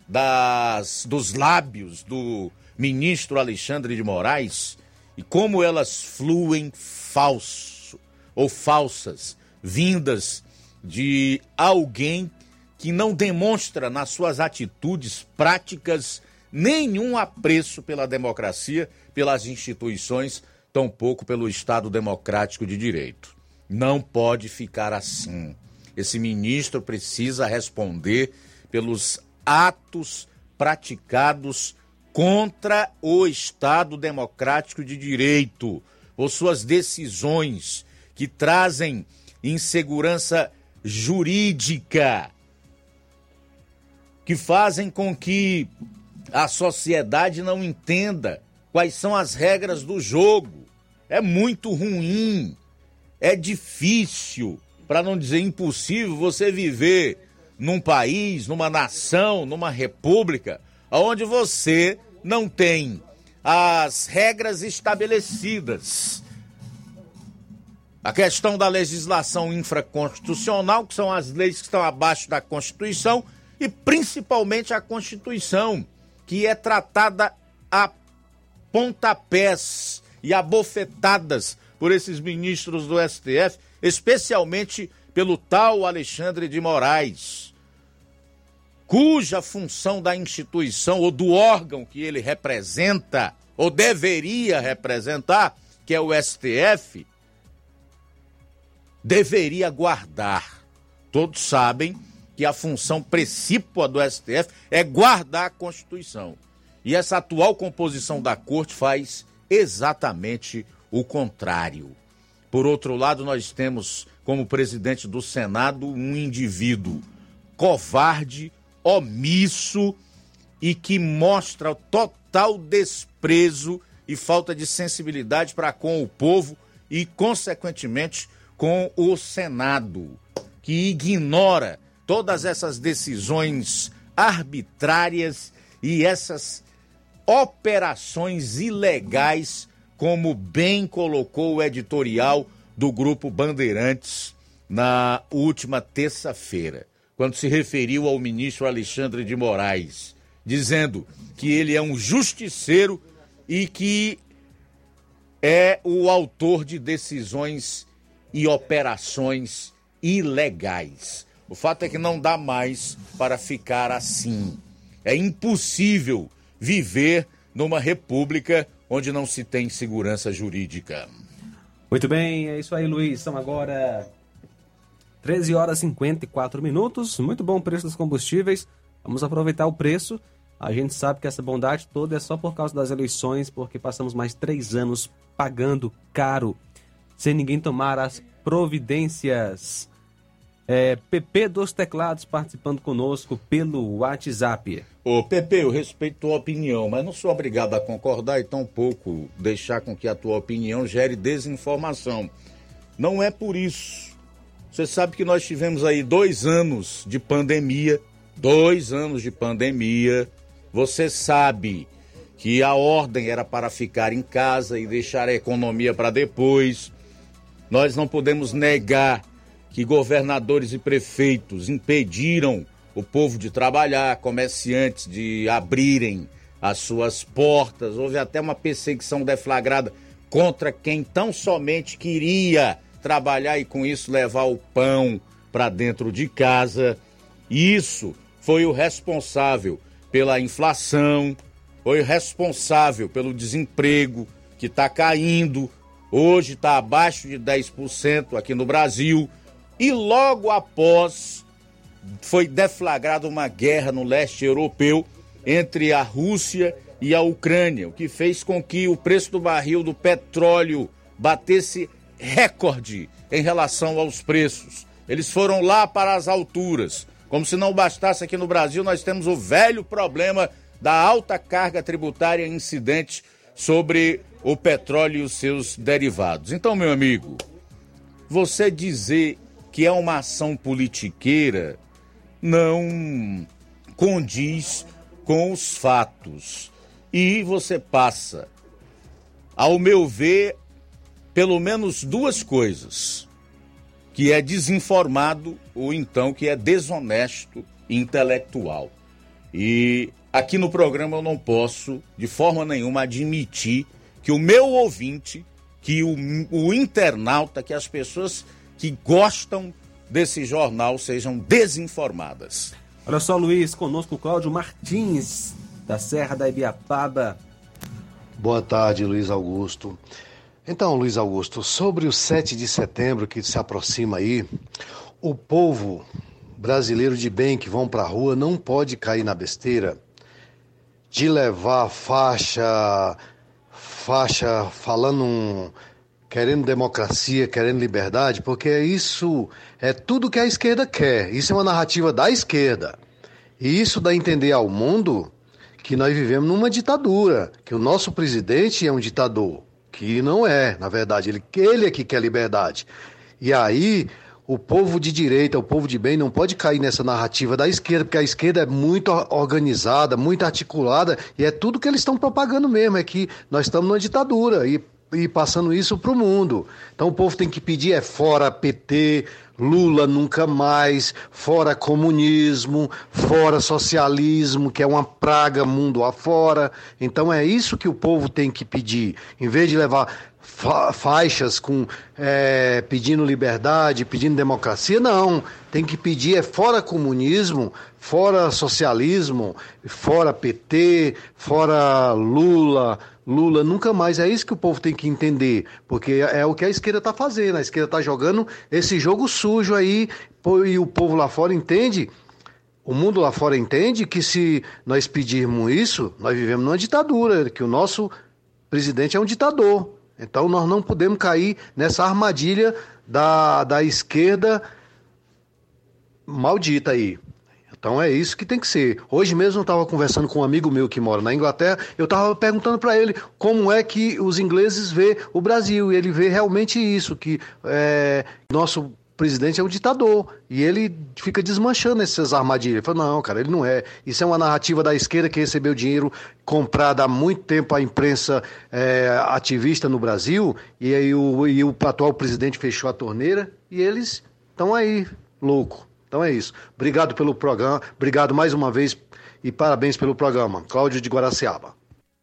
das, dos lábios do ministro Alexandre de Moraes e como elas fluem falso ou falsas, vindas de alguém que não demonstra nas suas atitudes práticas nenhum apreço pela democracia, pelas instituições, tampouco pelo Estado democrático de direito. Não pode ficar assim. Esse ministro precisa responder pelos atos praticados contra o Estado democrático de direito, por suas decisões que trazem insegurança jurídica, que fazem com que a sociedade não entenda quais são as regras do jogo. É muito ruim, é difícil, para não dizer impossível, você viver num país, numa nação, numa república, onde você não tem as regras estabelecidas. A questão da legislação infraconstitucional, que são as leis que estão abaixo da Constituição, e principalmente a Constituição, que é tratada a pontapés e abofetadas por esses ministros do STF, especialmente pelo tal Alexandre de Moraes, cuja função da instituição ou do órgão que ele representa, ou deveria representar, que é o STF, deveria guardar. Todos sabem que a função precípua do STF é guardar a Constituição. E essa atual composição da corte faz exatamente o contrário. Por outro lado, nós temos como presidente do Senado um indivíduo covarde, omisso e que mostra total desprezo e falta de sensibilidade para com o povo e, consequentemente, com o Senado, que ignora todas essas decisões arbitrárias e essas operações ilegais, como bem colocou o editorial do Grupo Bandeirantes na última terça-feira, quando se referiu ao ministro Alexandre de Moraes, dizendo que ele é um justiceiro e que é o autor de decisões e operações ilegais. O fato é que não dá mais para ficar assim. É impossível viver numa república onde não se tem segurança jurídica. Muito bem, é isso aí, Luiz. São agora 13 horas e 54 minutos. Muito bom o preço dos combustíveis. Vamos aproveitar o preço. A gente sabe que essa bondade toda é só por causa das eleições, porque passamos mais três anos pagando caro, sem ninguém tomar as providências. É, PP dos Teclados participando conosco pelo WhatsApp. Ô, Pepe, eu respeito tua opinião, mas não sou obrigado a concordar e tampouco deixar com que a tua opinião gere desinformação. Não é por isso. Você sabe que nós tivemos aí dois anos de pandemia, dois anos de pandemia. Você sabe que a ordem era para ficar em casa e deixar a economia para depois. Nós não podemos negar que governadores e prefeitos impediram o povo de trabalhar, comerciantes de abrirem as suas portas. Houve até uma perseguição deflagrada contra quem tão somente queria trabalhar e com isso levar o pão para dentro de casa. Isso foi o responsável pela inflação, foi responsável pelo desemprego que está caindo, hoje está abaixo de 10% aqui no Brasil e logo após foi deflagrada uma guerra no leste europeu entre a Rússia e a Ucrânia, o que fez com que o preço do barril do petróleo batesse recorde em relação aos preços Eles foram lá para as alturas. Como se não bastasse aqui no Brasil, nós temos o velho problema da alta carga tributária incidente sobre o petróleo e os seus derivados. Então, meu amigo, você dizer que é uma ação politiqueira não condiz com os fatos. E você passa, ao meu ver, pelo menos duas coisas: que é desinformado ou então que é desonesto intelectual. E aqui no programa eu não posso, de forma nenhuma, admitir que o meu ouvinte, que o, o internauta, que as pessoas que gostam desse jornal sejam desinformadas. Olha só, Luiz, conosco o Cláudio Martins, da Serra da Ibiapaba. Boa tarde, Luiz Augusto. Então, Luiz Augusto, sobre o 7 de setembro que se aproxima aí, o povo brasileiro de bem que vão para a rua não pode cair na besteira de levar faixa, faixa falando um, querendo democracia, querendo liberdade, porque isso é tudo que a esquerda quer. Isso é uma narrativa da esquerda. E isso dá a entender ao mundo que nós vivemos numa ditadura, que o nosso presidente é um ditador, que não é, na verdade, ele, ele é que quer liberdade. E aí o povo de direita, o povo de bem não pode cair nessa narrativa da esquerda, porque a esquerda é muito organizada, muito articulada, e é tudo que eles estão propagando mesmo, é que nós estamos numa ditadura e, e passando isso para o mundo. Então o povo tem que pedir é fora PT, Lula nunca mais, fora comunismo, fora socialismo, que é uma praga mundo afora. Então é isso que o povo tem que pedir. Em vez de levar fa faixas com é, pedindo liberdade, pedindo democracia, não. Tem que pedir é fora comunismo, fora socialismo, fora PT, fora Lula. Lula nunca mais. É isso que o povo tem que entender, porque é o que a esquerda está fazendo. A esquerda está jogando esse jogo sujo aí e o povo lá fora entende. O mundo lá fora entende que se nós pedirmos isso, nós vivemos numa ditadura, que o nosso presidente é um ditador. Então nós não podemos cair nessa armadilha da, da esquerda maldita aí. Então é isso que tem que ser. Hoje mesmo eu estava conversando com um amigo meu que mora na Inglaterra, eu estava perguntando para ele como é que os ingleses vê o Brasil, e ele vê realmente isso, que é, nosso presidente é um ditador. E ele fica desmanchando essas armadilhas. Ele fala, não, cara, ele não é. Isso é uma narrativa da esquerda que recebeu dinheiro comprado há muito tempo a imprensa é, ativista no Brasil, e aí o, e o atual presidente fechou a torneira, e eles estão aí, louco. Então é isso. Obrigado pelo programa, obrigado mais uma vez e parabéns pelo programa. Cláudio de Guaraciaba.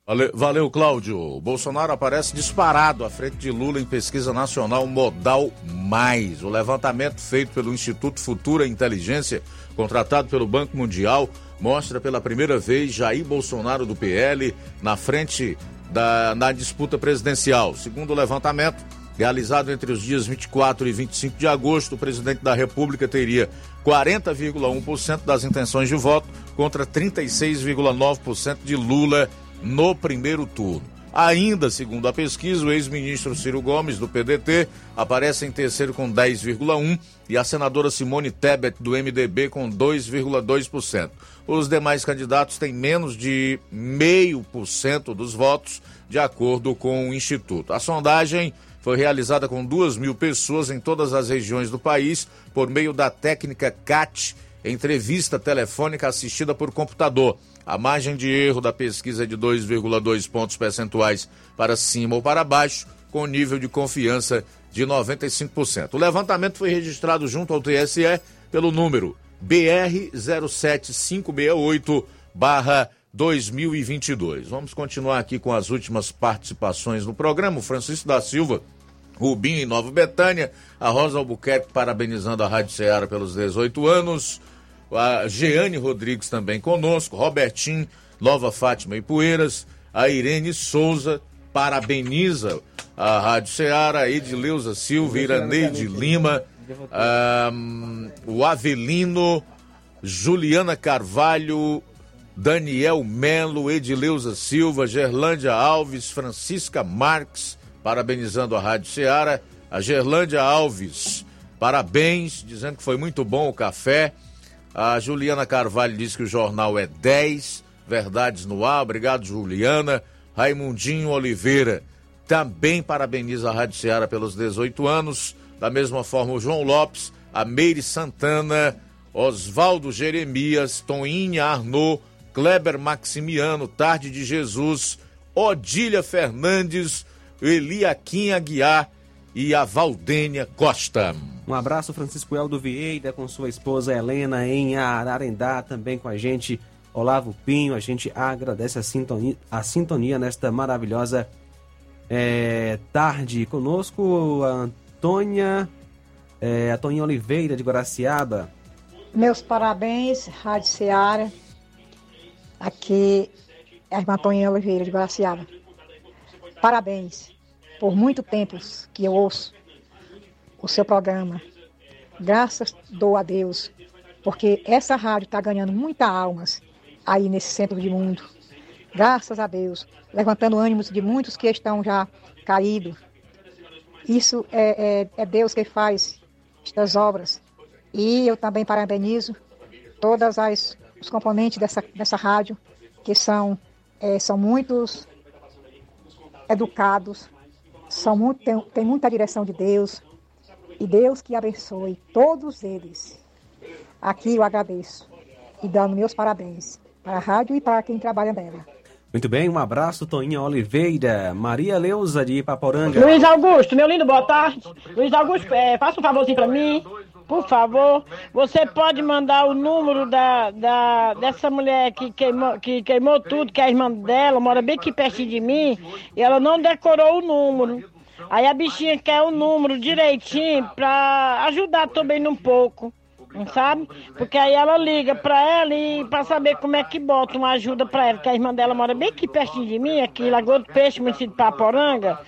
Valeu, valeu, Cláudio. Bolsonaro aparece disparado à frente de Lula em pesquisa nacional Modal Mais. O levantamento feito pelo Instituto Futura Inteligência, contratado pelo Banco Mundial, mostra pela primeira vez Jair Bolsonaro do PL na frente da, na disputa presidencial. Segundo o levantamento, realizado entre os dias 24 e 25 de agosto, o presidente da República teria 40,1% das intenções de voto contra 36,9% de Lula no primeiro turno. Ainda, segundo a pesquisa, o ex-ministro Ciro Gomes, do PDT, aparece em terceiro com 10,1% e a senadora Simone Tebet, do MDB, com 2,2%. Os demais candidatos têm menos de 0,5% dos votos, de acordo com o Instituto. A sondagem foi realizada com 2 mil pessoas em todas as regiões do país por meio da técnica CAT, entrevista telefônica assistida por computador. A margem de erro da pesquisa é de 2,2 pontos percentuais para cima ou para baixo, com nível de confiança de 95%. O levantamento foi registrado junto ao TSE pelo número BR 07568 2022. Vamos continuar aqui com as últimas participações no programa. Francisco da Silva, Rubinho em Nova Betânia, a Rosa Albuquerque parabenizando a Rádio Ceará pelos 18 anos. A Jeane Rodrigues também conosco, Robertinho, Nova Fátima e Poeiras, a Irene Souza parabeniza a Rádio Ceará, Edileuza Silva, Iraneide Lima, um, o Avelino, Juliana Carvalho, Daniel Melo, Edileuza Silva, Gerlândia Alves, Francisca Marques, parabenizando a Rádio Ceará, a Gerlândia Alves, Parabéns, dizendo que foi muito bom o café. A Juliana Carvalho diz que o jornal é 10. Verdades no ar. Obrigado, Juliana. Raimundinho Oliveira também parabeniza a Rádio Ceará pelos 18 anos. Da mesma forma, o João Lopes, a Meire Santana, Oswaldo Jeremias, Toinha Arnaud, Kleber Maximiano, Tarde de Jesus, Odília Fernandes, Eliaquim Aguiar e a Valdênia Costa. Um abraço, Francisco Eldo Vieira, com sua esposa Helena, em Ararendá, também com a gente, Olavo Pinho. A gente agradece a sintonia, a sintonia nesta maravilhosa é, tarde. Conosco, a Antônia, é, a Toninha Oliveira, de Guaraciaba. Meus parabéns, Rádio Seara. Aqui é a irmã Toninha Oliveira, de Guaraciaba. Parabéns por muito tempo que eu ouço o seu programa. Graças dou a Deus, porque essa rádio está ganhando muitas almas aí nesse centro de mundo. Graças a Deus, levantando ânimos de muitos que estão já caídos. Isso é, é, é Deus que faz estas obras. E eu também parabenizo todas as os componentes dessa, dessa rádio, que são, é, são muitos educados, são muito, tem, tem muita direção de Deus, e Deus que abençoe todos eles. Aqui eu agradeço e dando meus parabéns para a rádio e para quem trabalha nela. Muito bem, um abraço, Toninha Oliveira, Maria Leusa de Ipaporanga. Luiz Augusto, meu lindo, boa tarde. Luiz Augusto, é, faça um favorzinho para mim, por favor. Você pode mandar o número da, da, dessa mulher que queimou, que queimou tudo, que é a irmã dela, mora bem aqui perto de mim, e ela não decorou o número. Aí a bichinha quer o número direitinho para ajudar também um pouco, sabe? Porque aí ela liga para ela e para saber como é que bota uma ajuda para ela, que a irmã dela mora bem aqui pertinho de mim, aqui em Lagoa do Peixe, município de Paporanga.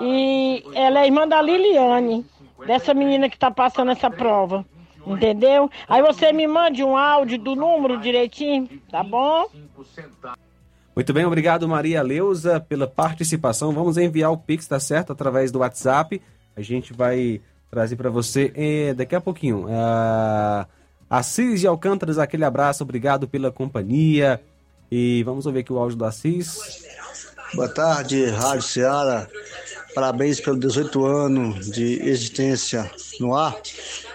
E ela é irmã da Liliane, dessa menina que está passando essa prova. Entendeu? Aí você me mande um áudio do número direitinho, tá bom? Muito bem, obrigado Maria Leusa pela participação. Vamos enviar o Pix, tá certo? Através do WhatsApp. A gente vai trazer para você eh, daqui a pouquinho. Uh, Assis de Alcântaras, aquele abraço, obrigado pela companhia. E vamos ouvir aqui o áudio do Assis. Boa tarde, Rádio Ceará. Parabéns pelo 18 anos de existência no ar.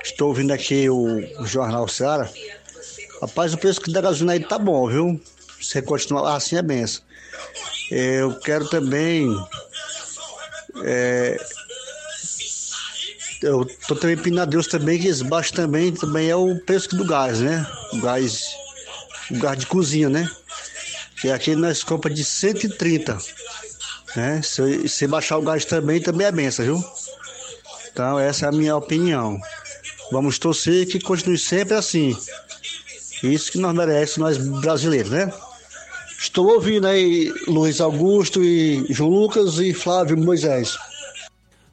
Estou ouvindo aqui o, Jornal Ceará. Rapaz, o preço da gasolina aí tá bom, viu? Se continuar assim é benção. Eu quero também. É, eu tô também pedindo a Deus também que esse também, também é o preço do gás, né? O gás, o gás de cozinha, né? Que aqui nós compra de 130. Né? Se, se baixar o gás também, também é benção, viu? Então essa é a minha opinião. Vamos torcer que continue sempre assim. Isso que nós merecemos, nós brasileiros, né? Estou ouvindo aí Luiz Augusto e João Lucas e Flávio Moisés.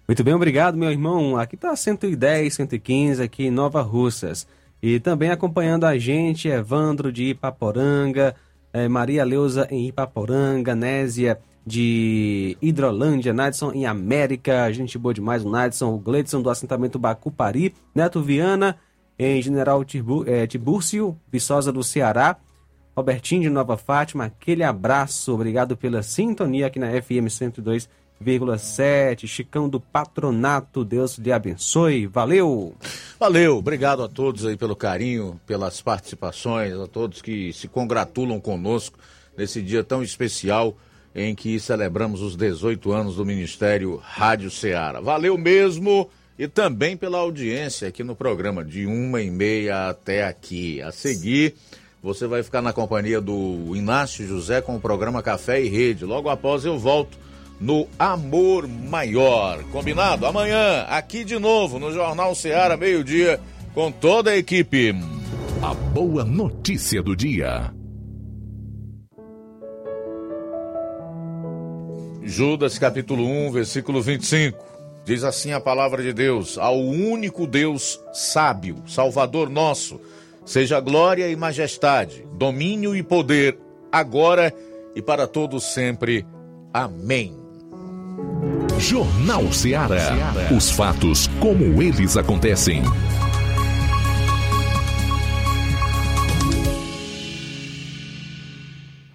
Muito bem, obrigado, meu irmão. Aqui tá 110, 115, aqui em Nova Russas. E também acompanhando a gente, Evandro de Ipaporanga, eh, Maria Leusa em Ipaporanga, Nésia de Hidrolândia, Nadson em América, gente boa demais, o Nadson, o Gledson do assentamento Bacupari, Neto Viana em General eh, Tibúrcio, Viçosa do Ceará, Robertinho de Nova Fátima, aquele abraço, obrigado pela sintonia aqui na FM 102,7. Chicão do Patronato, Deus lhe abençoe. Valeu! Valeu, obrigado a todos aí pelo carinho, pelas participações, a todos que se congratulam conosco nesse dia tão especial em que celebramos os 18 anos do Ministério Rádio Ceará. Valeu mesmo! E também pela audiência aqui no programa, de uma e meia até aqui. A seguir, você vai ficar na companhia do Inácio José com o programa Café e Rede. Logo após eu volto no Amor Maior. Combinado? Amanhã, aqui de novo no Jornal Ceará, meio-dia, com toda a equipe. A boa notícia do dia. Judas capítulo 1, versículo 25. Diz assim a palavra de Deus: Ao único Deus sábio, Salvador nosso, Seja glória e majestade, domínio e poder, agora e para todos sempre. Amém. Jornal Ceará. Os fatos como eles acontecem.